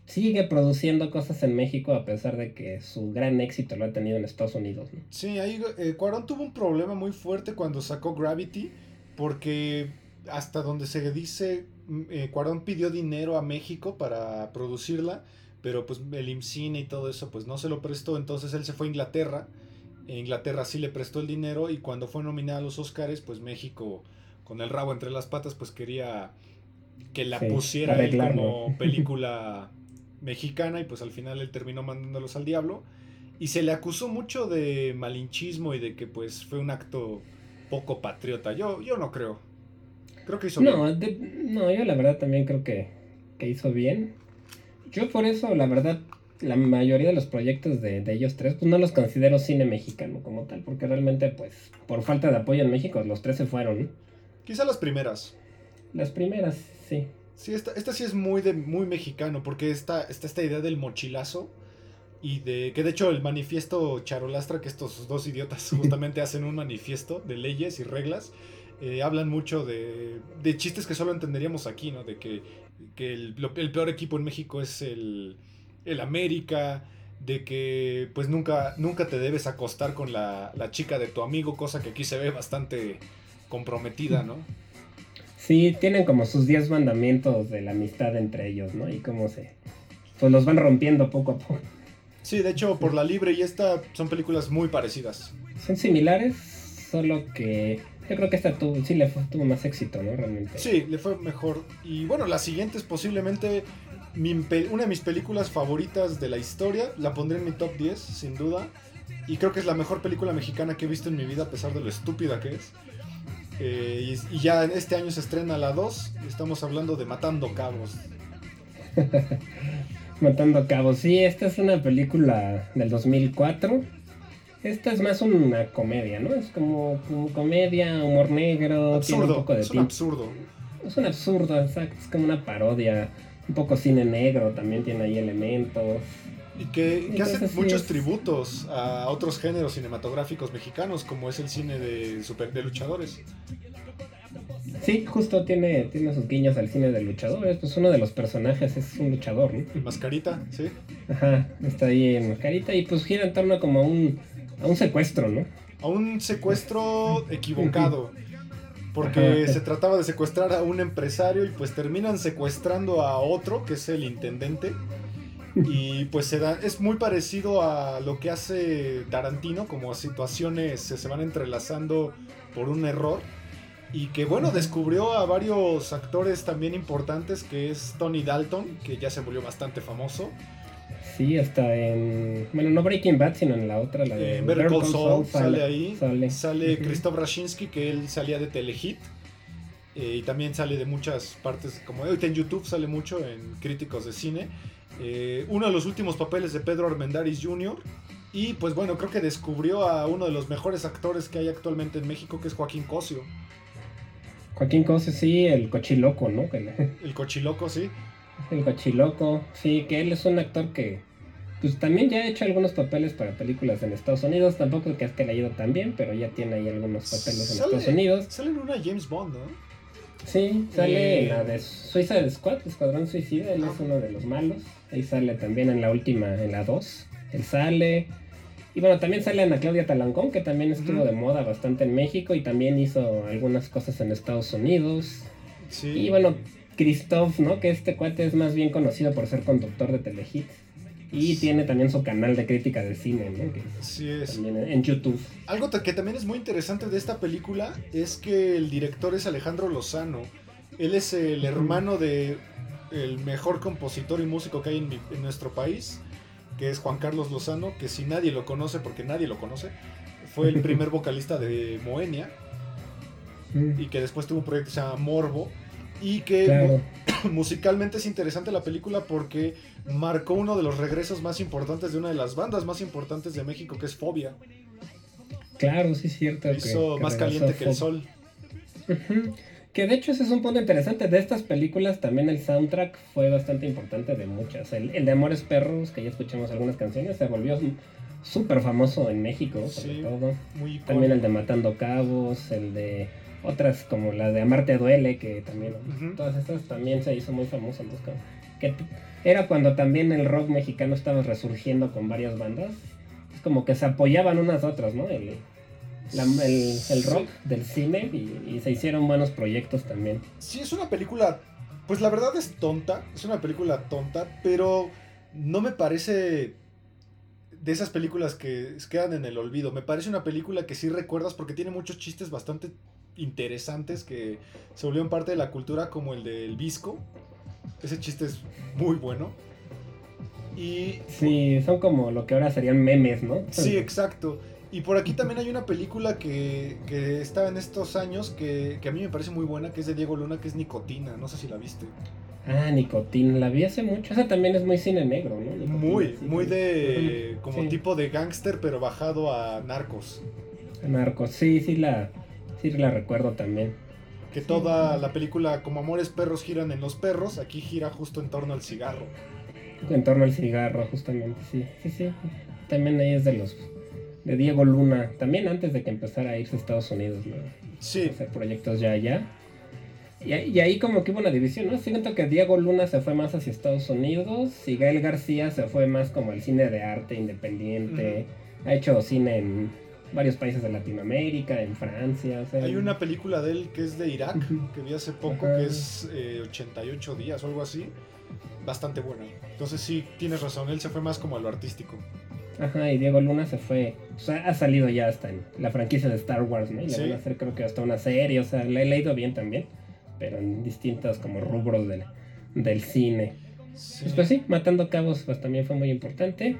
sigue produciendo cosas en México a pesar de que su gran éxito lo ha tenido en Estados Unidos. ¿no? Sí, ahí eh, Cuarón tuvo un problema muy fuerte cuando sacó Gravity, porque hasta donde se dice, mm, eh, Cuarón pidió dinero a México para producirla, pero pues el IMCINE y todo eso pues no se lo prestó, entonces él se fue a Inglaterra Inglaterra sí le prestó el dinero y cuando fue nominada a los Oscars, pues México con el rabo entre las patas, pues quería que la pusiera como película mexicana y pues al final él terminó mandándolos al diablo. Y se le acusó mucho de malinchismo y de que pues fue un acto poco patriota. Yo, yo no creo. Creo que hizo no, bien. no, yo la verdad también creo que, que hizo bien. Yo por eso, la verdad, la mayoría de los proyectos de, ellos tres, pues no los considero cine mexicano como tal, porque realmente, pues, por falta de apoyo en México, los tres se fueron. Quizá las primeras. Las primeras, sí. Sí, esta, esta sí es muy, de, muy mexicano, porque está, está esta idea del mochilazo y de que de hecho el manifiesto Charolastra, que estos dos idiotas justamente hacen un manifiesto de leyes y reglas, eh, hablan mucho de, de, chistes que solo entenderíamos aquí, ¿no? De que, que el, el peor equipo en México es el el América, de que pues nunca, nunca te debes acostar con la, chica de tu amigo, cosa que aquí se ve bastante comprometida, ¿no? Sí, tienen como sus 10 mandamientos de la amistad entre ellos, ¿no? Y cómo se... Pues los van rompiendo poco a poco. Sí, de hecho, por la libre y esta son películas muy parecidas. Son similares, solo que yo creo que esta tuvo, sí le tuvo más éxito, ¿no? Realmente. Sí, le fue mejor. Y bueno, las siguientes posiblemente una de mis películas favoritas de la historia. La pondré en mi top 10, sin duda. Y creo que es la mejor película mexicana que he visto en mi vida, a pesar de lo estúpida que es. Eh, y, ya este año se estrena la 2. Estamos hablando de Matando Cabos. Matando Cabos, sí, esta es una película del 2004. Esta es más una comedia, ¿no? Es como, comedia, humor negro, tiene un poco de es un absurdo. Es un absurdo, exacto. Es como una parodia un poco cine negro, también tiene ahí elementos. Y que, que hacen muchos tributos a otros géneros cinematográficos mexicanos, como es el cine de, super, de luchadores. Sí, justo tiene, tiene sus guiños al cine de luchadores. Pues uno de los personajes es un luchador, ¿no? Mascarita, sí. Ajá, está ahí en Mascarita y pues gira en torno como a un, a un secuestro, ¿no? A un secuestro equivocado porque se trataba de secuestrar a un empresario y pues terminan secuestrando a otro, que es el intendente. Y pues se da, es muy parecido a lo que hace Tarantino, como situaciones se, van entrelazando por un error. Y que bueno, descubrió a varios actores también importantes, que es Tony Dalton, que ya se volvió bastante famoso. Sí, hasta en. Bueno, no Breaking Bad, sino en la otra, la de. Eh, Better Call Saul, sale, ahí. Sale, Christoph Rashinsky, que él salía de Telehit. Eh, y también sale de muchas partes, como ahorita en YouTube sale mucho en críticos de cine. Eh, uno de los últimos papeles de Pedro Armendáriz Jr. Y pues bueno, creo que descubrió a uno de los mejores actores que hay actualmente en México, que es Joaquín Cosio. Joaquín Cosio, sí, el cochiloco, ¿no? El cochiloco, sí. El cochiloco, sí, que él es un actor que pues también ya ha hecho algunos papeles para películas en Estados Unidos, tampoco que es que le ha ido tan bien, pero ya tiene ahí algunos papeles en Estados Unidos. Sale en una James Bond, ¿no? Sí, sale en la de Suiza de Squad, Escuadrón Suicida, él es uno de los malos. Ahí sale también en la última, en la 2, él sale. Y bueno, también sale Ana Claudia Talancón, que también estuvo de moda bastante en México y también hizo algunas cosas en Estados Unidos. Sí. Y bueno, Christoph, ¿no? Que este cuate es más bien conocido por ser conductor de Telehit. Y tiene también su canal de crítica de cine, ¿no? sí es. en YouTube. Algo que también es muy interesante de esta película es que el director es Alejandro Lozano. Él es el hermano de el mejor compositor y músico que hay en nuestro país que es Juan Carlos Lozano, que si nadie lo conoce, porque nadie lo conoce, fue el primer vocalista de Moenia, mm. y que después tuvo un proyecto que se llama Morbo, y que musicalmente es interesante la película porque marcó uno de los regresos más importantes de una de las bandas más importantes de México, que es Fobia. Claro, sí es cierto. Hizo más caliente que el sol. Que de hecho ese es un punto interesante. De estas películas también el soundtrack fue bastante importante de muchas. El, de Amores Perros, que ya escuchamos algunas canciones, se volvió súper famoso en México, sobre todo. también el de Matando Cabos, el de otras como la de Amarte Duele, que también, todas estas también se hizo muy famoso. Entonces, que era cuando también el rock mexicano estaba resurgiendo con varias bandas. Es como que se apoyaban unas a otras, ¿no? El, el, rock del cine y, se hicieron buenos proyectos también. Sí, es una película, pues la verdad es tonta, es una película tonta, pero no me parece de esas películas que quedan en el olvido. Me parece una película que sí recuerdas porque tiene muchos chistes bastante interesantes que se volvieron parte de la cultura como el del Visco. Ese chiste es muy bueno. Y sí, son como lo que ahora serían memes, ¿no? Sí, exacto. Y por aquí también hay una película que, que estaba en estos años que, a mí me parece muy buena, que es de Diego Luna, que es Nicotina. No sé si la viste. Ah, Nicotina, la vi hace mucho. Esa también es muy cine negro, ¿no? muy, muy de. como tipo de gángster, pero bajado a narcos. narcos, sí, sí la, sí la recuerdo también. Que toda la película, como Amores Perros giran en los perros, aquí gira justo en torno al cigarro. En torno al cigarro, justamente, sí. Sí, sí. También ahí es de los de Diego Luna, también antes de que empezara a irse a Estados Unidos, ¿no? Sí. hacer proyectos ya allá. Y, ahí como que hubo una división, ¿no? Siento que Diego Luna se fue más hacia Estados Unidos y Gael García se fue más como al cine de arte independiente. Ha hecho cine en varios países de Latinoamérica, en Francia. Hay una película de él que es de Irak, que vi hace poco, que es 88 eh, días o algo así. Bastante buena. Entonces sí, tienes razón, él se fue más como a lo artístico. Ajá, y Diego Luna se fue. O sea, ha salido ya hasta en la franquicia de Star Wars, ¿no? Y le van a hacer, creo que hasta una serie. O sea, le he leído bien también. Pero en distintos como rubros del, del cine. Pues, pues, sí, Matando Cabos pues también fue muy importante.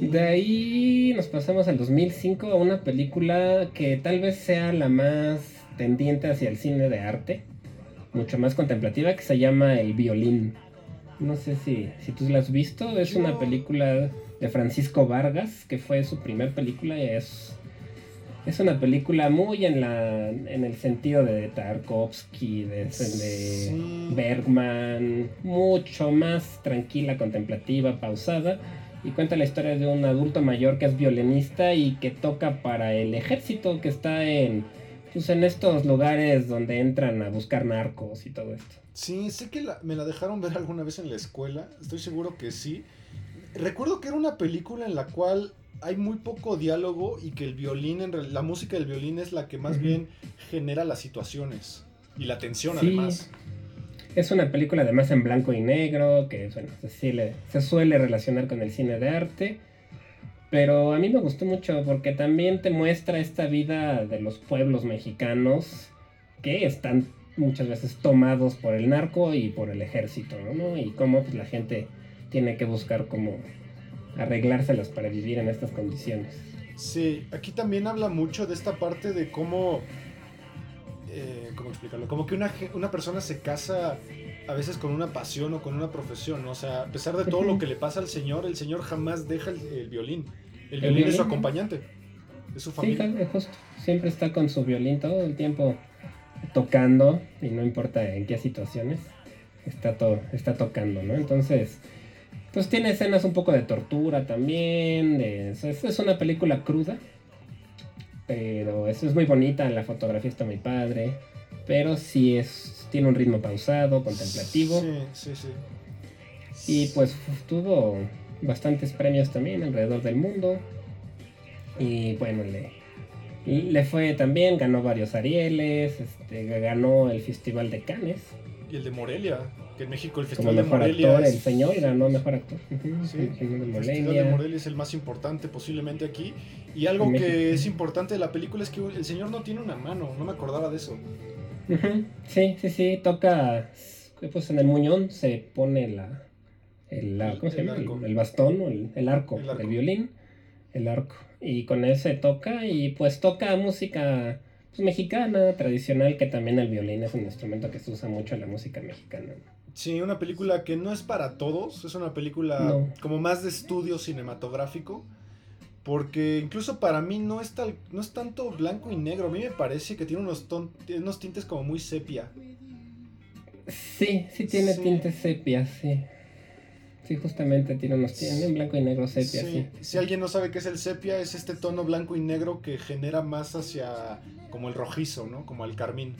De ahí nos pasamos al 2005 a una película que tal vez sea la más tendiente hacia el cine de arte, mucho más contemplativa, que se llama El Violín. No sé si, si tú la has visto. Es una película de Francisco Vargas, que fue su primer película y es, es una película muy en, la, en el sentido de Tarkovsky, de, de Bergman, mucho más tranquila, contemplativa, pausada. Y cuenta la historia de un adulto mayor que es violinista y que toca para el ejército que está en, pues, en estos lugares donde entran a buscar narcos y todo esto. Sí, sé que me la dejaron ver alguna vez en la escuela, estoy seguro que sí. Recuerdo que era una película en la cual hay muy poco diálogo y que el violín, en la música del violín es la que más bien genera las situaciones y la tensión además. Es una película además en blanco y negro, que bueno, se, suele relacionar con el cine de arte. Pero a mí me gustó mucho porque también te muestra esta vida de los pueblos mexicanos que están muchas veces tomados por el narco y por el ejército, ¿no? Y cómo pues, la gente tiene que buscar cómo arreglárselas para vivir en estas condiciones. Sí, aquí también habla mucho de esta parte de cómo, eh, ¿cómo explicarlo? Como que una, una persona se casa a veces con una pasión o con una profesión, ¿no? O sea, a pesar de todo lo que le pasa al señor, el señor jamás deja el, violín. El, violín, es su acompañante, es su familia. Sí, justo. Siempre está con su violín todo el tiempo tocando, y no importa en qué situaciones, está, está tocando, ¿no? Entonces, pues tiene escenas un poco de tortura también, es, es una película cruda, pero eso es muy bonita, la fotografía está muy padre, pero sí es, tiene un ritmo pausado, contemplativo. Sí, sí, sí. Y pues tuvo bastantes premios también alrededor del mundo. Y bueno, le, le fue también, ganó varios Arieles, este, ganó el Festival de Cannes. Y el de Morelia, que en México el Festival de Morelia. Actor, El señor ganó mejor actor. sí, el, Festival de Morelia es el más importante posiblemente aquí. Y algo que es importante de la película es que el señor no tiene una mano, no me acordaba de eso. Sí, sí, sí, toca. Pues en el muñón se pone la. El, ¿Cómo se llama? El, bastón o el, arco, el arco, violín. El arco. Y con ese toca y pues toca música pues, mexicana, tradicional, que también el violín es un instrumento que se usa mucho en la música mexicana. Sí, una película que no es para todos, es una película como más de estudio cinematográfico. Porque incluso para mí no es, tal, no es tanto blanco y negro. A mí me parece que tiene unos, unos tintes como muy sepia. Sí, sí tiene tintes sepia, sí. Sí, justamente tiene unos tintes en blanco y negro sepia, sí. Si alguien no sabe qué es el sepia, es este tono blanco y negro que genera más hacia como el rojizo, ¿no? Como el carmín.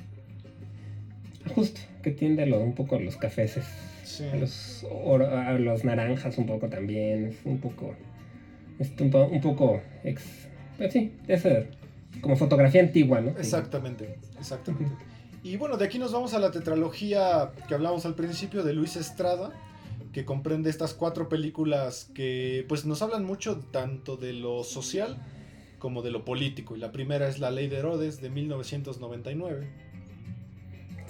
Justo, que tiende lo, un poco a los cafeces. Sí. A los, a los naranjas un poco también. Es un poco es un, poco ex, pues sí, es como fotografía antigua, ¿no? Exactamente, exactamente. Y bueno, de aquí nos vamos a la tetralogía que hablamos al principio de Luis Estrada, que comprende estas cuatro películas que pues nos hablan mucho tanto de lo social como de lo político. Y la primera es La Ley de Herodes de 1999.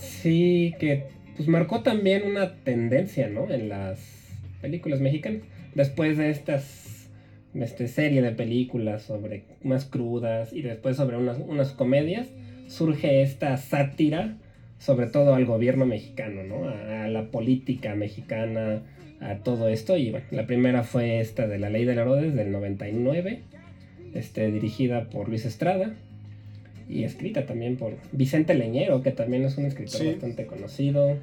Sí, que pues marcó también una tendencia, ¿no? En las películas mexicanas. Después de estas este, serie de películas sobre más crudas y después sobre unas, unas comedias, surge esta sátira sobre todo al gobierno mexicano, ¿no? A, la política mexicana, a todo esto. Y bueno, la primera fue esta de la Ley de Herodes del 99, este, dirigida por Luis Estrada y escrita también por Vicente Leñero, que también es un escritor bastante conocido.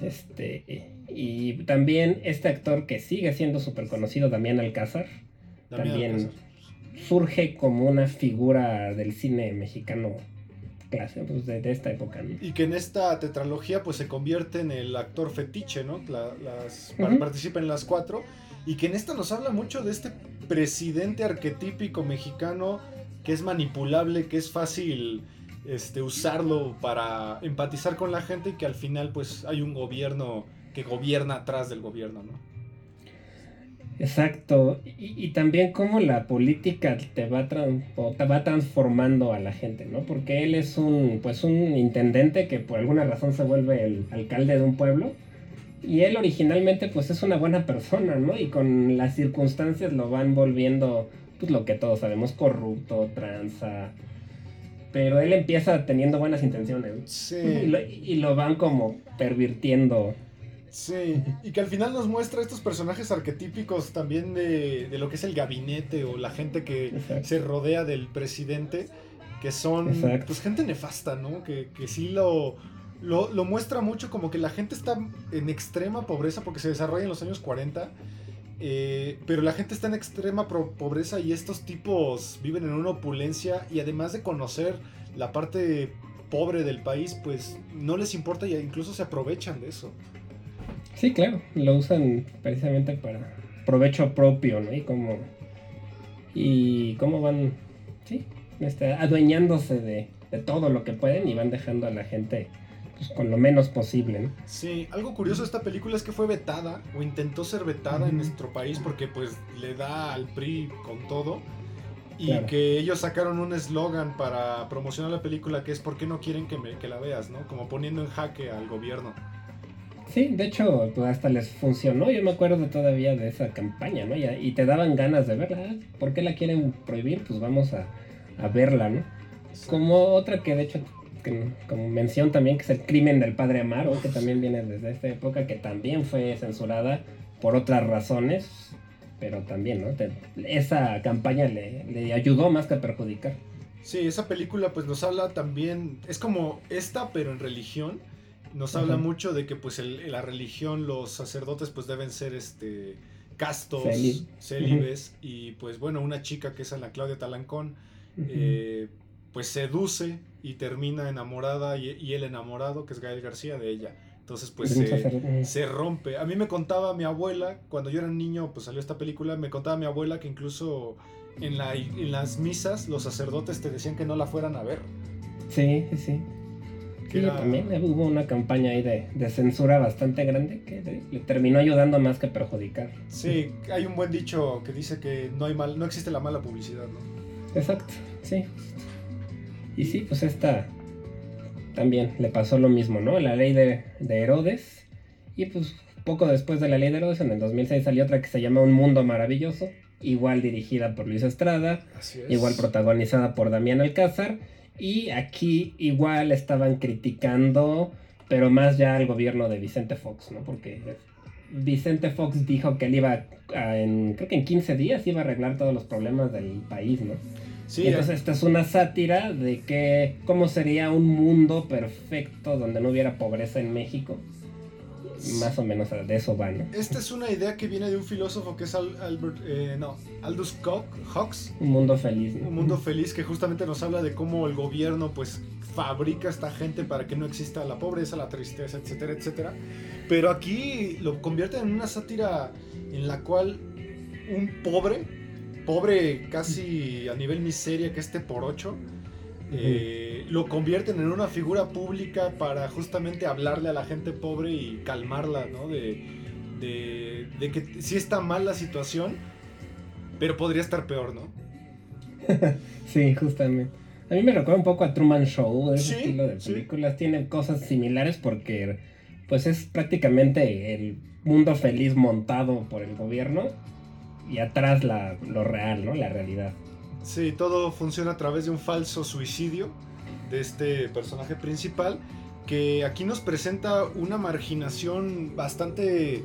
Este, y también este actor que sigue siendo súper conocido, Damián Alcázar, también surge como una figura del cine mexicano clase, pues de, esta época. Y que en esta tetralogía pues se convierte en el actor fetiche, ¿no? las, Participa en las cuatro. Y que en esta nos habla mucho de este presidente arquetípico mexicano que es manipulable, que es fácil este, usarlo para empatizar con la gente y que al final pues hay un gobierno que gobierna atrás del gobierno, ¿no? Exacto, y, también cómo la política te va, va transformando a la gente, ¿no? Porque él es un, pues un intendente que por alguna razón se vuelve el alcalde de un pueblo, y él originalmente pues es una buena persona, ¿no? Y con las circunstancias lo van volviendo, pues lo que todos sabemos, corrupto, tranza, pero él empieza teniendo buenas intenciones, sí. y, lo, y lo van como pervirtiendo Sí, y que al final nos muestra estos personajes arquetípicos también de, lo que es el gabinete o la gente que se rodea del presidente, que son pues gente nefasta, ¿no? Que, que sí lo, lo, muestra mucho como que la gente está en extrema pobreza porque se desarrolla en los años 40. Eh, pero la gente está en extrema pobreza y estos tipos viven en una opulencia y además de conocer la parte pobre del país, pues no les importa y incluso se aprovechan de eso. Sí, claro, lo usan precisamente para provecho propio, ¿no? Y como, y cómo van, sí, este, adueñándose de, todo lo que pueden y van dejando a la gente pues, con lo menos posible, ¿no? Sí, algo curioso de esta película es que fue vetada o intentó ser vetada en nuestro país porque pues le da al PRI con todo y que ellos sacaron un eslogan para promocionar la película que es ¿por qué no quieren que, me, que la veas? ¿no? Como poniendo en jaque al gobierno. Sí, de hecho, pues hasta les funcionó. Yo me acuerdo todavía de esa campaña, ¿no? Y, te daban ganas de verla. Ah, ¿Por qué la quieren prohibir? Pues vamos a, verla, ¿no? Como otra que de hecho, como mención también, que es el crimen del padre Amaro, que también viene desde esta época, que también fue censurada por otras razones, pero también, ¿no? esa campaña le, le ayudó más que a perjudicar. Sí, esa película pues nos habla también, es como esta, pero en religión. Nos habla mucho de que pues la religión, los sacerdotes pues deben ser este castos, célibes, y pues bueno, una chica que es Ana Claudia Talancón, eh, pues seduce y termina enamorada y, y, el enamorado, que es Gael García, de ella. Entonces, pues se, rompe. A mí me contaba mi abuela, cuando yo era niño, pues salió esta película, me contaba mi abuela que incluso en, la, en las misas los sacerdotes te decían que no la fueran a ver. Sí, sí. Sí, también hubo una campaña ahí de, censura bastante grande que le terminó ayudando más que perjudicar. Sí, hay un buen dicho que dice que no hay mal, no existe la mala publicidad, ¿no? Exacto, sí. Y sí, pues esta también le pasó lo mismo, ¿no? La ley de, Herodes. Y pues poco después de la ley de Herodes, en el 2006 salió otra que se llama Un Mundo Maravilloso, igual dirigida por Luis Estrada, igual protagonizada por Damián Alcázar. Y aquí igual estaban criticando, pero más ya al gobierno de Vicente Fox, ¿no? Porque Vicente Fox dijo que él iba a, en, creo que en 15 días iba a arreglar todos los problemas del país, ¿no? Entonces esta es una sátira de que cómo sería un mundo perfecto donde no hubiera pobreza en México. Más o menos de eso va, ¿no? Esta es una idea que viene de un filósofo que es Albert, eh, no, Aldous Hawks. Un mundo feliz. Un mundo feliz que justamente nos habla de cómo el gobierno pues fabrica a esta gente para que no exista la pobreza, la tristeza, etcétera, etcétera. Pero aquí lo convierte en una sátira en la cual un pobre pobre casi a nivel miseria que este por ocho, eh, lo convierten en una figura pública para justamente hablarle a la gente pobre y calmarla, ¿no? De, de, que sí está mal la situación, pero podría estar peor, ¿no? sí, justamente. A mí me recuerda un poco a Truman Show, ese estilo de películas. Tiene cosas similares porque pues es prácticamente el mundo feliz montado por el gobierno y atrás la, lo real, ¿no? La realidad. Sí, todo funciona a través de un falso suicidio de este personaje principal que aquí nos presenta una marginación bastante,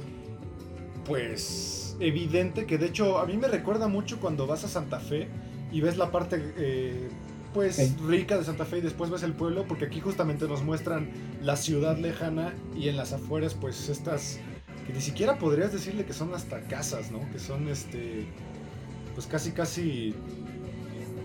pues, evidente, que de hecho a mí me recuerda mucho cuando vas a Santa Fe y ves la parte, eh, pues, rica de Santa Fe y después ves el pueblo, porque aquí justamente nos muestran la ciudad lejana y en las afueras, pues, estas que ni siquiera podrías decirle que son hasta casas, ¿no? Que son este pues casi casi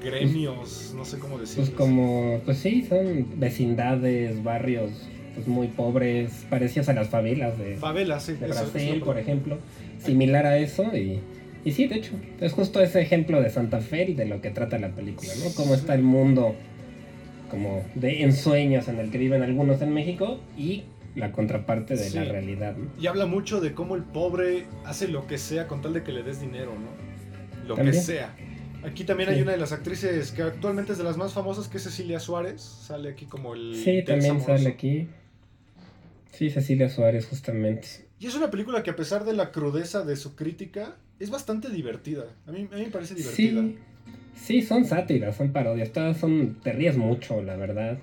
gremios, no sé cómo decirlo. Pues como pues sí, son vecindades, barrios pues muy pobres, parecidas a las favelas de favelas, sí, de Brasil, por ejemplo, similar a eso y y sí, de hecho, es justo ese ejemplo de Santa Fe y de lo que trata la película, ¿no? Cómo está el mundo como de ensueños en el que viven algunos en México y la contraparte de la realidad. Y habla mucho de cómo el pobre hace lo que sea con tal de que le des dinero, ¿no? Lo que sea. Aquí también hay una de las actrices que actualmente es de las más famosas, que es Cecilia Suárez. Sale aquí como el... Sí, también sale aquí. Sí, Cecilia Suárez, justamente. Y es una película que a pesar de la crudeza de su crítica, es bastante divertida. A mí, a mí me parece divertida. Sí, sí, son sátiras, son parodias. Todas son... Te ríes mucho, la verdad.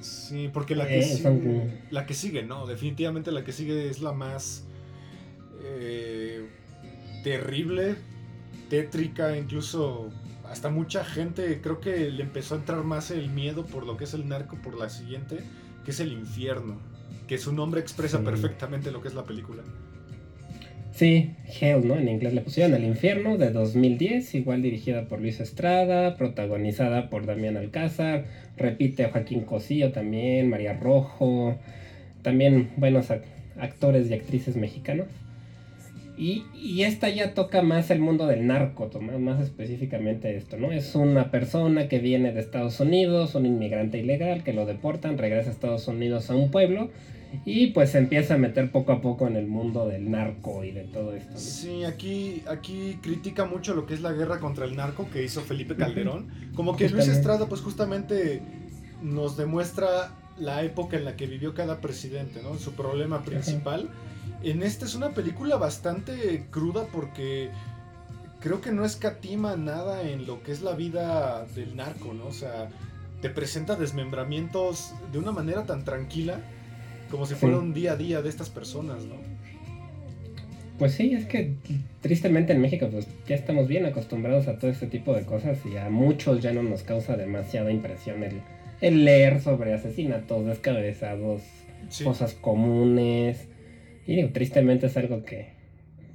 Sí, porque la que, sigue, la que sigue, no, definitivamente la que sigue es la más eh, terrible, tétrica, incluso hasta mucha gente creo que le empezó a entrar más el miedo por lo que es el narco por la siguiente, que es el infierno, que su nombre expresa perfectamente lo que es la película. Sí, Hell, ¿no? En inglés le pusieron El Infierno de 2010, igual dirigida por Luis Estrada, protagonizada por Damián Alcázar, repite Joaquín Cosío también, María Rojo, también buenos actores y actrices mexicanos. Y, y, esta ya toca más el mundo del narco, más específicamente esto, ¿no? Es una persona que viene de Estados Unidos, un inmigrante ilegal, que lo deportan, regresa a Estados Unidos a un pueblo y pues se empieza a meter poco a poco en el mundo del narco y de todo esto. Sí, aquí, aquí critica mucho lo que es la guerra contra el narco que hizo Felipe Calderón. Como que Luis Estrada pues justamente nos demuestra la época en la que vivió cada presidente, ¿no? Su problema principal. En esta es una película bastante cruda porque creo que no escatima nada en lo que es la vida del narco, ¿no? O sea, te presenta desmembramientos de una manera tan tranquila como si fuera un día a día de estas personas, ¿no? Pues sí, es que tristemente en México pues ya estamos bien acostumbrados a todo este tipo de cosas y a muchos ya no nos causa demasiada impresión el, el leer sobre asesinatos, descabezados, cosas comunes. Y tristemente es algo que,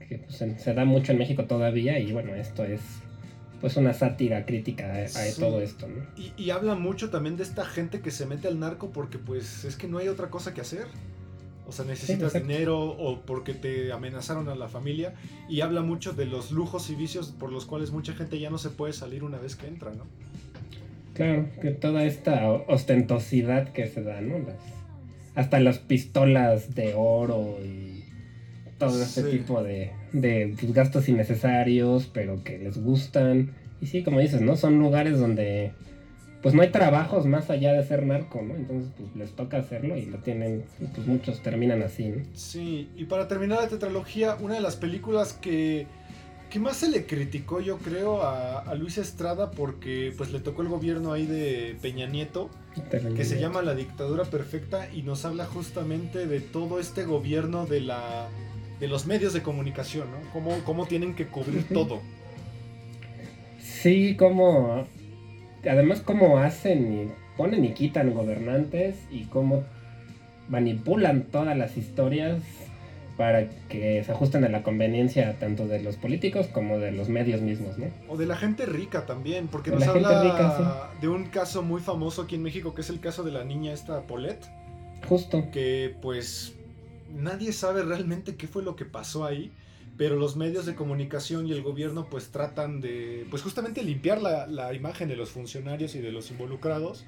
pues, se, da mucho en México todavía y bueno, esto es pues una sátira crítica a, todo esto. ¿no? Y, y, habla mucho también de esta gente que se mete al narco porque pues es que no hay otra cosa que hacer. O sea, necesitas dinero o porque te amenazaron a la familia. Y habla mucho de los lujos y vicios por los cuales mucha gente ya no se puede salir una vez que entra, ¿no? Claro, que toda esta ostentosidad que se da, ¿no? Las, hasta las pistolas de oro y todo este tipo de, de pues, gastos innecesarios, pero que les gustan. Y sí, como dices, ¿no? Son lugares donde pues no hay trabajos más allá de ser narco, ¿no? Entonces pues les toca hacerlo y lo tienen, y pues muchos terminan así, ¿no? Sí, y para terminar la tetralogía, una de las películas que, que más se le criticó yo creo a, Luis Estrada porque pues le tocó el gobierno ahí de Peña Nieto, que se llama La dictadura perfecta y nos habla justamente de todo este gobierno de la de los medios de comunicación, ¿no? Cómo, cómo tienen que cubrir todo. Sí, como además cómo hacen y ponen y quitan gobernantes y cómo manipulan todas las historias para que se ajusten a la conveniencia tanto de los políticos como de los medios mismos, ¿no? O de la gente rica también, porque nos habla de un caso muy famoso aquí en México, que es el caso de la niña esta Paulette. Justo. Que pues nadie sabe realmente qué fue lo que pasó ahí pero los medios de comunicación y el gobierno pues tratan de, pues justamente limpiar la, imagen de los funcionarios y de los involucrados,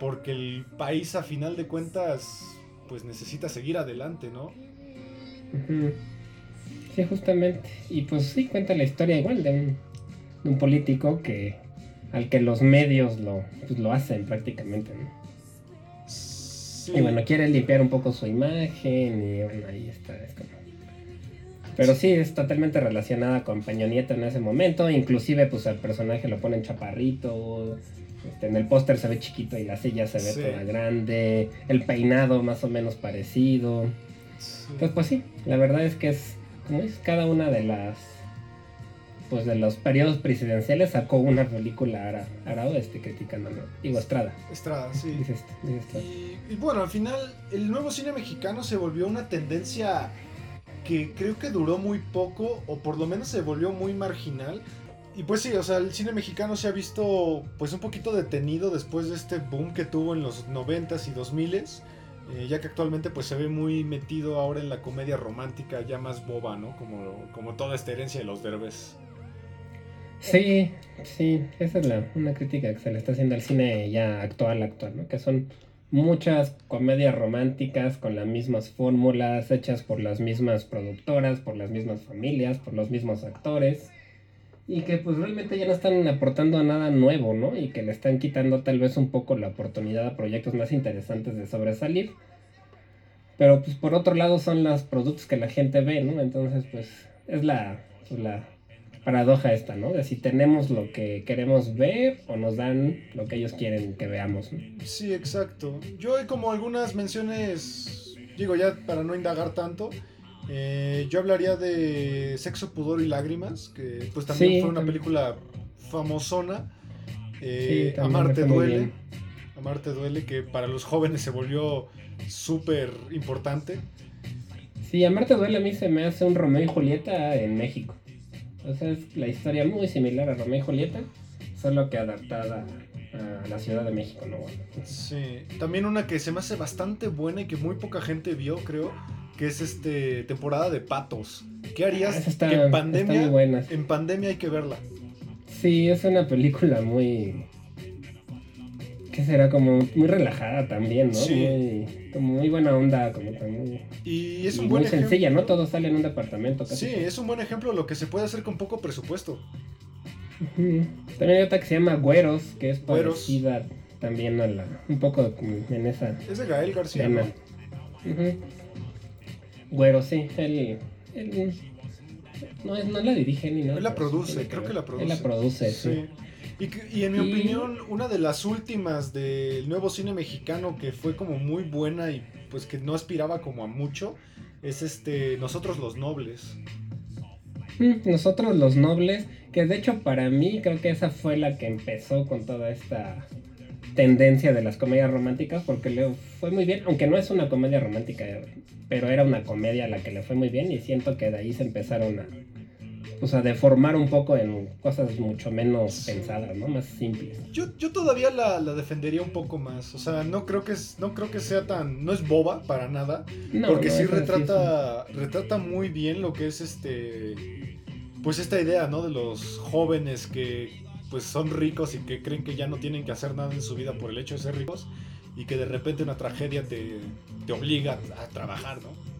porque el país a final de cuentas pues necesita seguir adelante, ¿no? Sí, justamente. Y pues sí cuenta la historia igual de un, político que al que los medios lo, pues, lo hacen prácticamente, ¿no? Y bueno, quiere limpiar un poco su imagen y bueno, ahí está, es como pero sí, es totalmente relacionada con Peña Nieto en ese momento. Inclusive, pues el personaje lo ponen chaparrito. Este, en el póster se ve chiquito y la silla se ve toda grande. El peinado más o menos parecido. Pues, pues sí, la verdad es que es, como es, cada una de las pues de los periodos presidenciales sacó una película ara, este criticando, Digo, Estrada. Estrada, sí. Y, y, bueno, al final el nuevo cine mexicano se volvió una tendencia que creo que duró muy poco, o por lo menos se volvió muy marginal. Y pues sí, o sea, el cine mexicano se ha visto pues un poquito detenido después de este boom que tuvo en los 90s y 2000s, eh, ya que actualmente pues se ve muy metido ahora en la comedia romántica ya más boba, ¿no? Como, como toda esta herencia de los derbes. Sí, sí, esa es la, una crítica que se le está haciendo al cine ya actual, actual, ¿no? Que son muchas comedias románticas con las mismas fórmulas, hechas por las mismas productoras, por las mismas familias, por los mismos actores, y que pues realmente ya no están aportando nada nuevo, ¿no? Y que le están quitando tal vez un poco la oportunidad a proyectos más interesantes de sobresalir. Pero pues por otro lado son los productos que la gente ve, ¿no? Entonces pues es la, pues, la paradoja esta, ¿no? De si tenemos lo que queremos ver o nos dan lo que ellos quieren que veamos. Sí, exacto. Yo hay como algunas menciones, digo ya para no indagar tanto, eh, yo hablaría de Sexo, Pudor y Lágrimas, que pues también fue una película famosona. Eh, Amarte duele. Amarte duele, que para los jóvenes se volvió súper importante. Sí, Amarte duele a mí se me hace un Romeo y Julieta en México. O sea, es la historia muy similar a Romeo y Julieta, solo que adaptada a la Ciudad de México, ¿no? Sí, también una que se me hace bastante buena y que muy poca gente vio, creo, que es este temporada de patos. ¿Qué harías ah, que en pandemia? En pandemia hay que verla. Sí, es una película muy que será como muy relajada también, ¿no? Sí. Muy, como muy buena onda, como también. Y es un muy sencilla, ¿no? Todo sale en un departamento. Casi sí, es un buen ejemplo de lo que se puede hacer con poco presupuesto. También hay otra que se llama Güeros, que es parecida también a la. un poco en esa. Es de Gael García. ¿no? Güeros, sí. Él, no, no la dirige ni nada. Él la produce, creo que la produce. Él la produce, sí. Y, en mi opinión, una de las últimas del nuevo cine mexicano que fue como muy buena y pues que no aspiraba como a mucho, es este Nosotros los Nobles. Nosotros los nobles, que de hecho para mí creo que esa fue la que empezó con toda esta tendencia de las comedias románticas porque le fue muy bien, aunque no es una comedia romántica, pero era una comedia a la que le fue muy bien y siento que de ahí se empezaron a, pues a deformar un poco en cosas mucho menos pensadas, ¿no? Más simples. Yo, yo todavía la, defendería un poco más, o sea, no creo que es, no creo que sea tan, no es boba para nada, porque sí retrata, retrata muy bien lo que es este, pues esta idea, ¿no? De los jóvenes que pues son ricos y que creen que ya no tienen que hacer nada en su vida por el hecho de ser ricos y que de repente una tragedia te, obliga a trabajar, ¿no?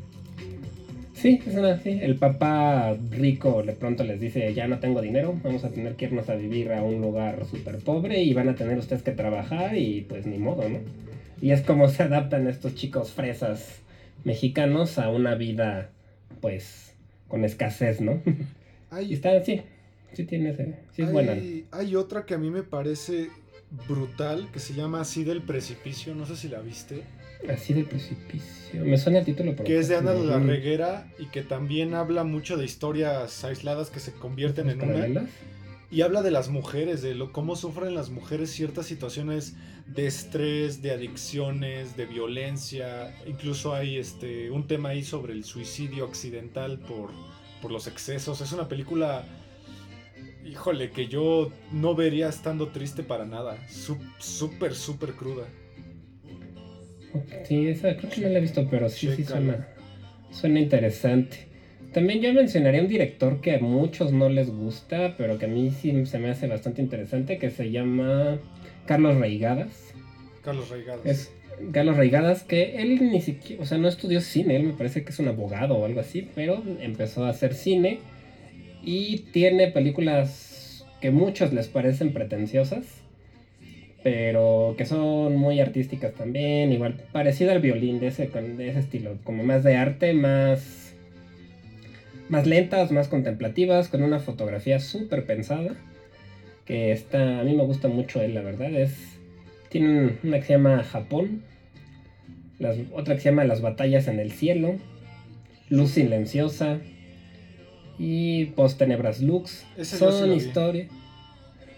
Sí, es así. El papá rico de pronto les dice, ya no tengo dinero, vamos a tener que irnos a vivir a un lugar súper pobre y van a tener ustedes que trabajar y pues ni modo, ¿no? Y es como se adaptan estos chicos fresas mexicanos a una vida pues con escasez, ¿no? Ahí está así. Sí tiene ese. Sí es hay, buena. Hay otra que a mí me parece brutal que se llama Así del Precipicio. No sé si la viste. Así del Precipicio. Me suena el título. que es de Ana de la Reguera y que también habla mucho de historias aisladas que se convierten en una. Y habla de las mujeres, de lo, cómo sufren las mujeres ciertas situaciones de estrés, de adicciones, de violencia. Incluso hay este, un tema ahí sobre el suicidio accidental por, por los excesos. Es una película híjole, que yo no vería estando triste para nada. Súper, súper cruda. Sí, esa creo que no la he visto, pero sí, sí suena, suena interesante. También yo mencionaría un director que a muchos no les gusta, pero que a mí sí se me hace bastante interesante, que se llama Carlos Reigadas. Carlos Reigadas. Es Carlos Reigadas, que él ni siquiera, o sea, no estudió cine, él me parece que es un abogado o algo así, pero empezó a hacer cine y tiene películas que muchos les parecen pretenciosas, pero que son muy artísticas también, igual parecido al violín de ese, de ese estilo, como más de arte, más, más lentas, más contemplativas, con una fotografía súper pensada, que está, a mí me gusta mucho él, la verdad, es, tiene una que se llama Japón, otra que se llama Las batallas en el cielo, Luz silenciosa, y Post Tenebras Lux. son historias.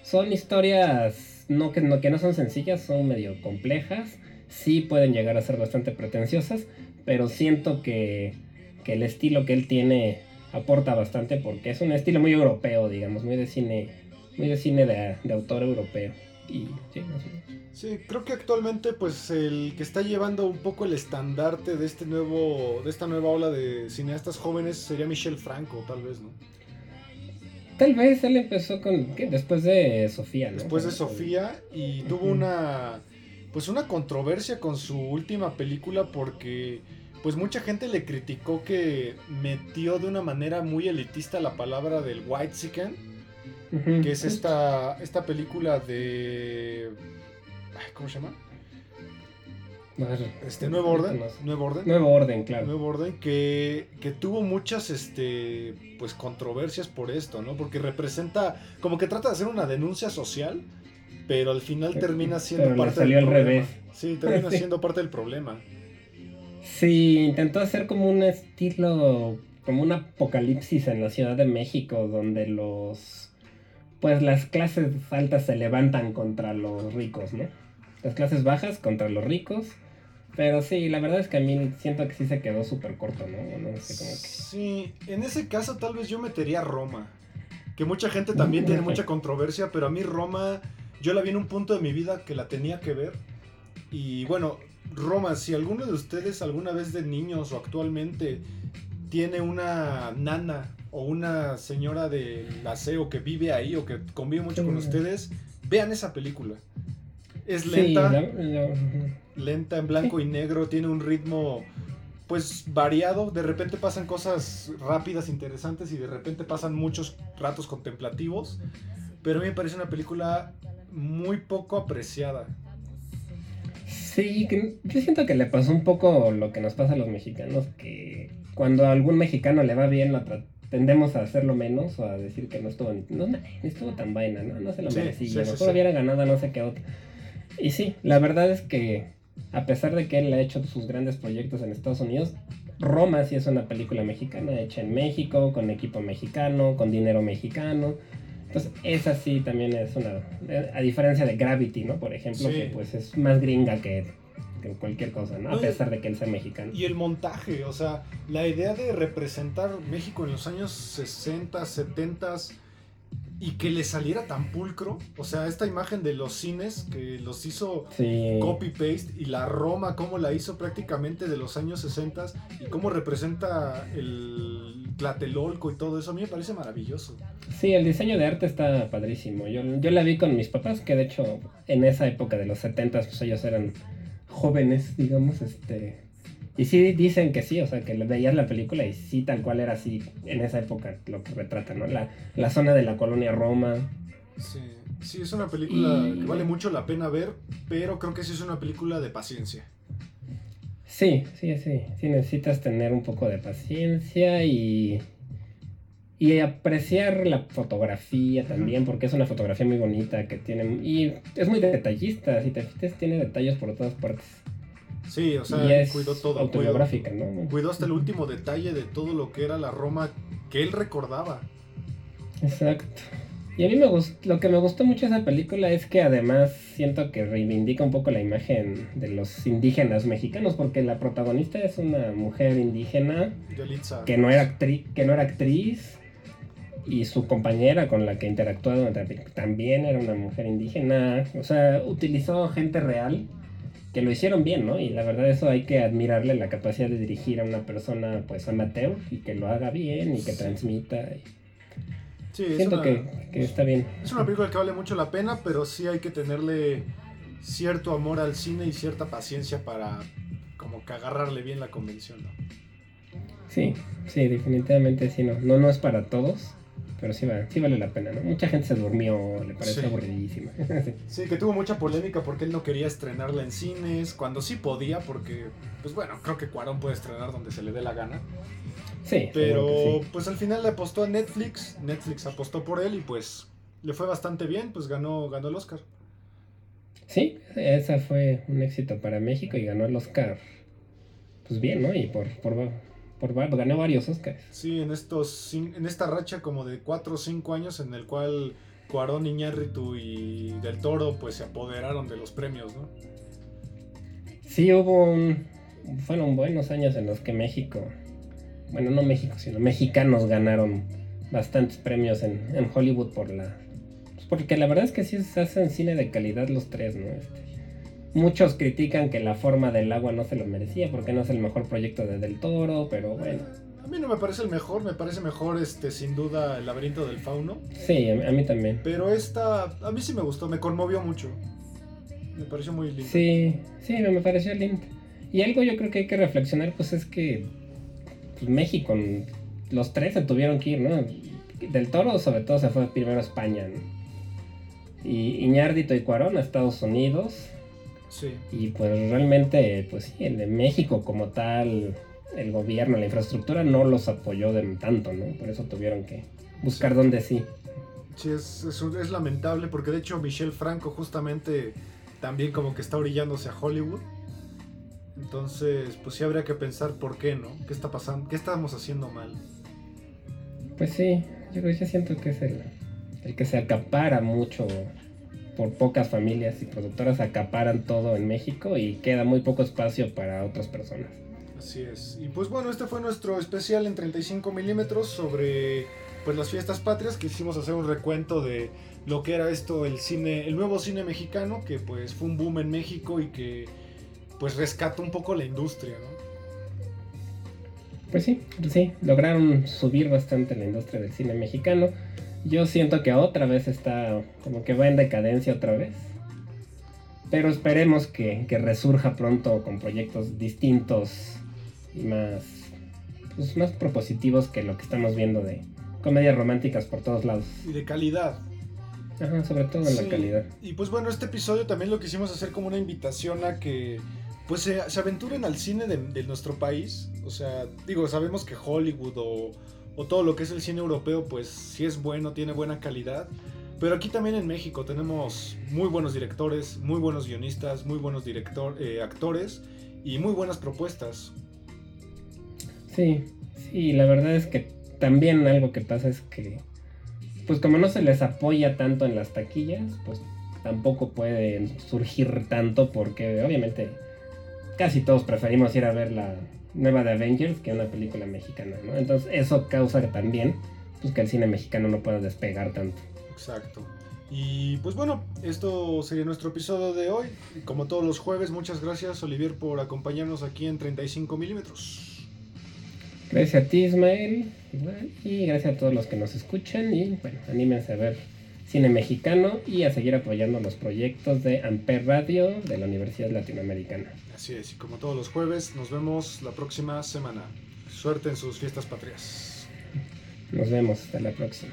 Son historias no que, no que no son sencillas, son medio complejas. Sí pueden llegar a ser bastante pretenciosas, pero siento que, que el estilo que él tiene aporta bastante porque es un estilo muy europeo, digamos, muy de cine, muy de cine de, de autor europeo. Y sí, Sí, creo que actualmente pues el que está llevando un poco el estandarte de este nuevo de esta nueva ola de cineastas jóvenes sería Michel Franco, tal vez, ¿no? Tal vez él empezó con ¿qué? después de Sofía, ¿no? Después de Sofía y tuvo una pues una controversia con su última película porque pues mucha gente le criticó que metió de una manera muy elitista la palabra del white chicken, que es esta esta película de ¿Cómo se llama? Este, Nuevo Orden. Nuevo Orden. Nuevo Orden, claro. Nuevo Orden, que, que, tuvo muchas este, pues, controversias por esto, ¿no? Porque representa, como que trata de hacer una denuncia social, pero al final termina siendo parte del problema. Revés. Sí, termina siendo parte del problema. Sí, intentó hacer como un estilo, como un apocalipsis en la Ciudad de México, donde los, pues las clases altas se levantan contra los ricos, ¿no? las clases bajas contra los ricos. Pero sí, la verdad es que a mí siento que sí se quedó súper corto, ¿no? Sí, en ese caso tal vez yo metería Roma. Que mucha gente también tiene mucha controversia, pero a mí Roma, yo la vi en un punto de mi vida que la tenía que ver. Y bueno, Roma, si alguno de ustedes alguna vez de niños o actualmente tiene una nana o una señora del aseo que vive ahí o que convive mucho con ustedes, vean esa película. Es lenta. Lenta en blanco y negro. Tiene un ritmo pues variado. De repente pasan cosas rápidas, interesantes y de repente pasan muchos ratos contemplativos. Pero a mí me parece una película muy poco apreciada. Sí, yo siento que le pasó un poco lo que nos pasa a los mexicanos, que cuando a algún mexicano le va bien, tendemos a hacerlo menos o a decir que no estuvo, no, estuvo tan vaina, no, no se lo merecía, sí, mejor hubiera ganado no sé qué otra. Y sí, la verdad es que a pesar de que él ha hecho sus grandes proyectos en Estados Unidos, Roma sí es una película mexicana hecha en México, con equipo mexicano, con dinero mexicano. Entonces, esa sí también es una. A diferencia de Gravity, ¿no? Por ejemplo, que pues es más gringa que, cualquier cosa, ¿no? A pesar de que él sea mexicano. Y el montaje, o sea, la idea de representar México en los años 60, 70 y que le saliera tan pulcro. O sea, esta imagen de los cines que los hizo copy-paste y la Roma, cómo la hizo prácticamente de los años 60 y cómo representa el Tlatelolco y todo eso, a mí me parece maravilloso. Sí, el diseño de arte está padrísimo. Yo, yo la vi con mis papás, que de hecho en esa época de los 70 pues ellos eran jóvenes, digamos, este y sí dicen que sí, o sea, que veías la película y sí tal cual era así en esa época lo que retrata, ¿no? La, la zona de la colonia Roma. Sí, sí, es una película que vale mucho la pena ver, pero creo que sí es una película de paciencia. Sí, sí, sí, sí necesitas tener un poco de paciencia y, y apreciar la fotografía también, porque es una fotografía muy bonita que tiene, y es muy detallista, si te fijas tiene detalles por todas partes. Sí, o sea, cuidó todo. Autobiográfica, ¿no? Cuidó hasta el último detalle de todo lo que era la Roma que él recordaba. Exacto. Y a mí me gustó, lo que me gustó mucho de esa película es que además siento que reivindica un poco la imagen de los indígenas mexicanos, porque la protagonista es una mujer indígena que no era actriz, que no era actriz y su compañera con la que interactuó también era una mujer indígena, o sea, utilizó gente real que lo hicieron bien, ¿no? Y la verdad eso hay que admirarle la capacidad de dirigir a una persona pues amateur y que lo haga bien y que transmita. Sí, Siento que, está bien. Es una película que vale mucho la pena, pero sí hay que tenerle cierto amor al cine y cierta paciencia para como que agarrarle bien la convención, ¿no? Sí, sí, definitivamente sí, no, no, no es para todos. Pero sí, vale, sí vale la pena, ¿no? Mucha gente se durmió, le parece aburridísima. sí. que tuvo mucha polémica porque él no quería estrenarla en cines, cuando sí podía, porque, pues bueno, creo que Cuarón puede estrenar donde se le dé la gana. Sí. Pero pues al final le apostó a Netflix, Netflix apostó por él y pues le fue bastante bien, pues ganó, ganó el Oscar. Sí, esa fue un éxito para México y ganó el Oscar. Pues bien, ¿no? Y por, por por, ganó varios Oscars. Sí, en, estos, en esta racha como de 4 o 5 años en el cual Cuarón, Iñárritu y Del Toro pues se apoderaron de los premios, ¿no? Sí, hubo un, fueron buenos años en los que México, bueno, no México, sino mexicanos ganaron bastantes premios en, en Hollywood por la... Pues, porque la verdad es que sí se hacen cine de calidad los tres, ¿no? Este, Muchos critican que la forma del agua no se lo merecía porque no es el mejor proyecto de Del Toro, pero bueno. A mí no me parece el mejor, me parece mejor este sin duda el laberinto del fauno. Sí, a mí también. Pero esta, a mí sí me gustó, me conmovió mucho. Me pareció muy lindo. Sí, sí, me pareció lindo. Y algo yo creo que hay que reflexionar, pues es que pues, México, los tres se tuvieron que ir, ¿no? Del Toro sobre todo se fue primero a España, ¿no? Y Iñardito y Cuarón a Estados Unidos y pues realmente, pues sí, el de México como tal, el gobierno, la infraestructura no los apoyó de tanto, ¿no? Por eso tuvieron que buscar donde sí. Sí, es, es, lamentable porque de hecho Michelle Franco justamente también como que está orillándose a Hollywood. Entonces, pues sí habría que pensar por qué, ¿no? ¿Qué está pasando? ¿Qué estamos haciendo mal? Pues sí, yo que siento que es el, el que se acapara mucho por pocas familias y productoras acaparan todo en México y queda muy poco espacio para otras personas. Así es. Y pues bueno, este fue nuestro especial en 35 milímetros sobre pues las fiestas patrias. Quisimos hacer un recuento de lo que era esto, el cine, el nuevo cine mexicano, que pues fue un boom en México y que pues rescata un poco la industria, ¿no? Pues sí, sí, lograron subir bastante la industria del cine mexicano yo siento que otra vez está como que va en decadencia otra vez. Pero esperemos que, resurja pronto con proyectos distintos y más, pues, más propositivos que lo que estamos viendo de comedias románticas por todos lados. Y de calidad. Ajá, sobre todo en la calidad. Y pues bueno, este episodio también lo quisimos hacer como una invitación a que pues se, aventuren al cine de, de nuestro país. O sea, digo, sabemos que Hollywood o o todo lo que es el cine europeo, pues sí es bueno, tiene buena calidad. Pero aquí también en México tenemos muy buenos directores, muy buenos guionistas, muy buenos director, eh, actores y muy buenas propuestas. Sí, sí, la verdad es que también algo que pasa es que, pues como no se les apoya tanto en las taquillas, pues tampoco pueden surgir tanto porque obviamente casi todos preferimos ir a ver la nueva de Avengers que una película mexicana, ¿no? Entonces eso causa también pues, que el cine mexicano no pueda despegar tanto. Exacto. Y pues bueno, esto sería nuestro episodio de hoy. Como todos los jueves, muchas gracias Olivier por acompañarnos aquí en 35 milímetros. Gracias a ti Ismael y gracias a todos los que nos escuchan y bueno, anímense a ver cine mexicano y a seguir apoyando los proyectos de Amper Radio de la Universidad Latinoamericana. Así es, y como todos los jueves, nos vemos la próxima semana. Suerte en sus fiestas patrias. Nos vemos, hasta la próxima.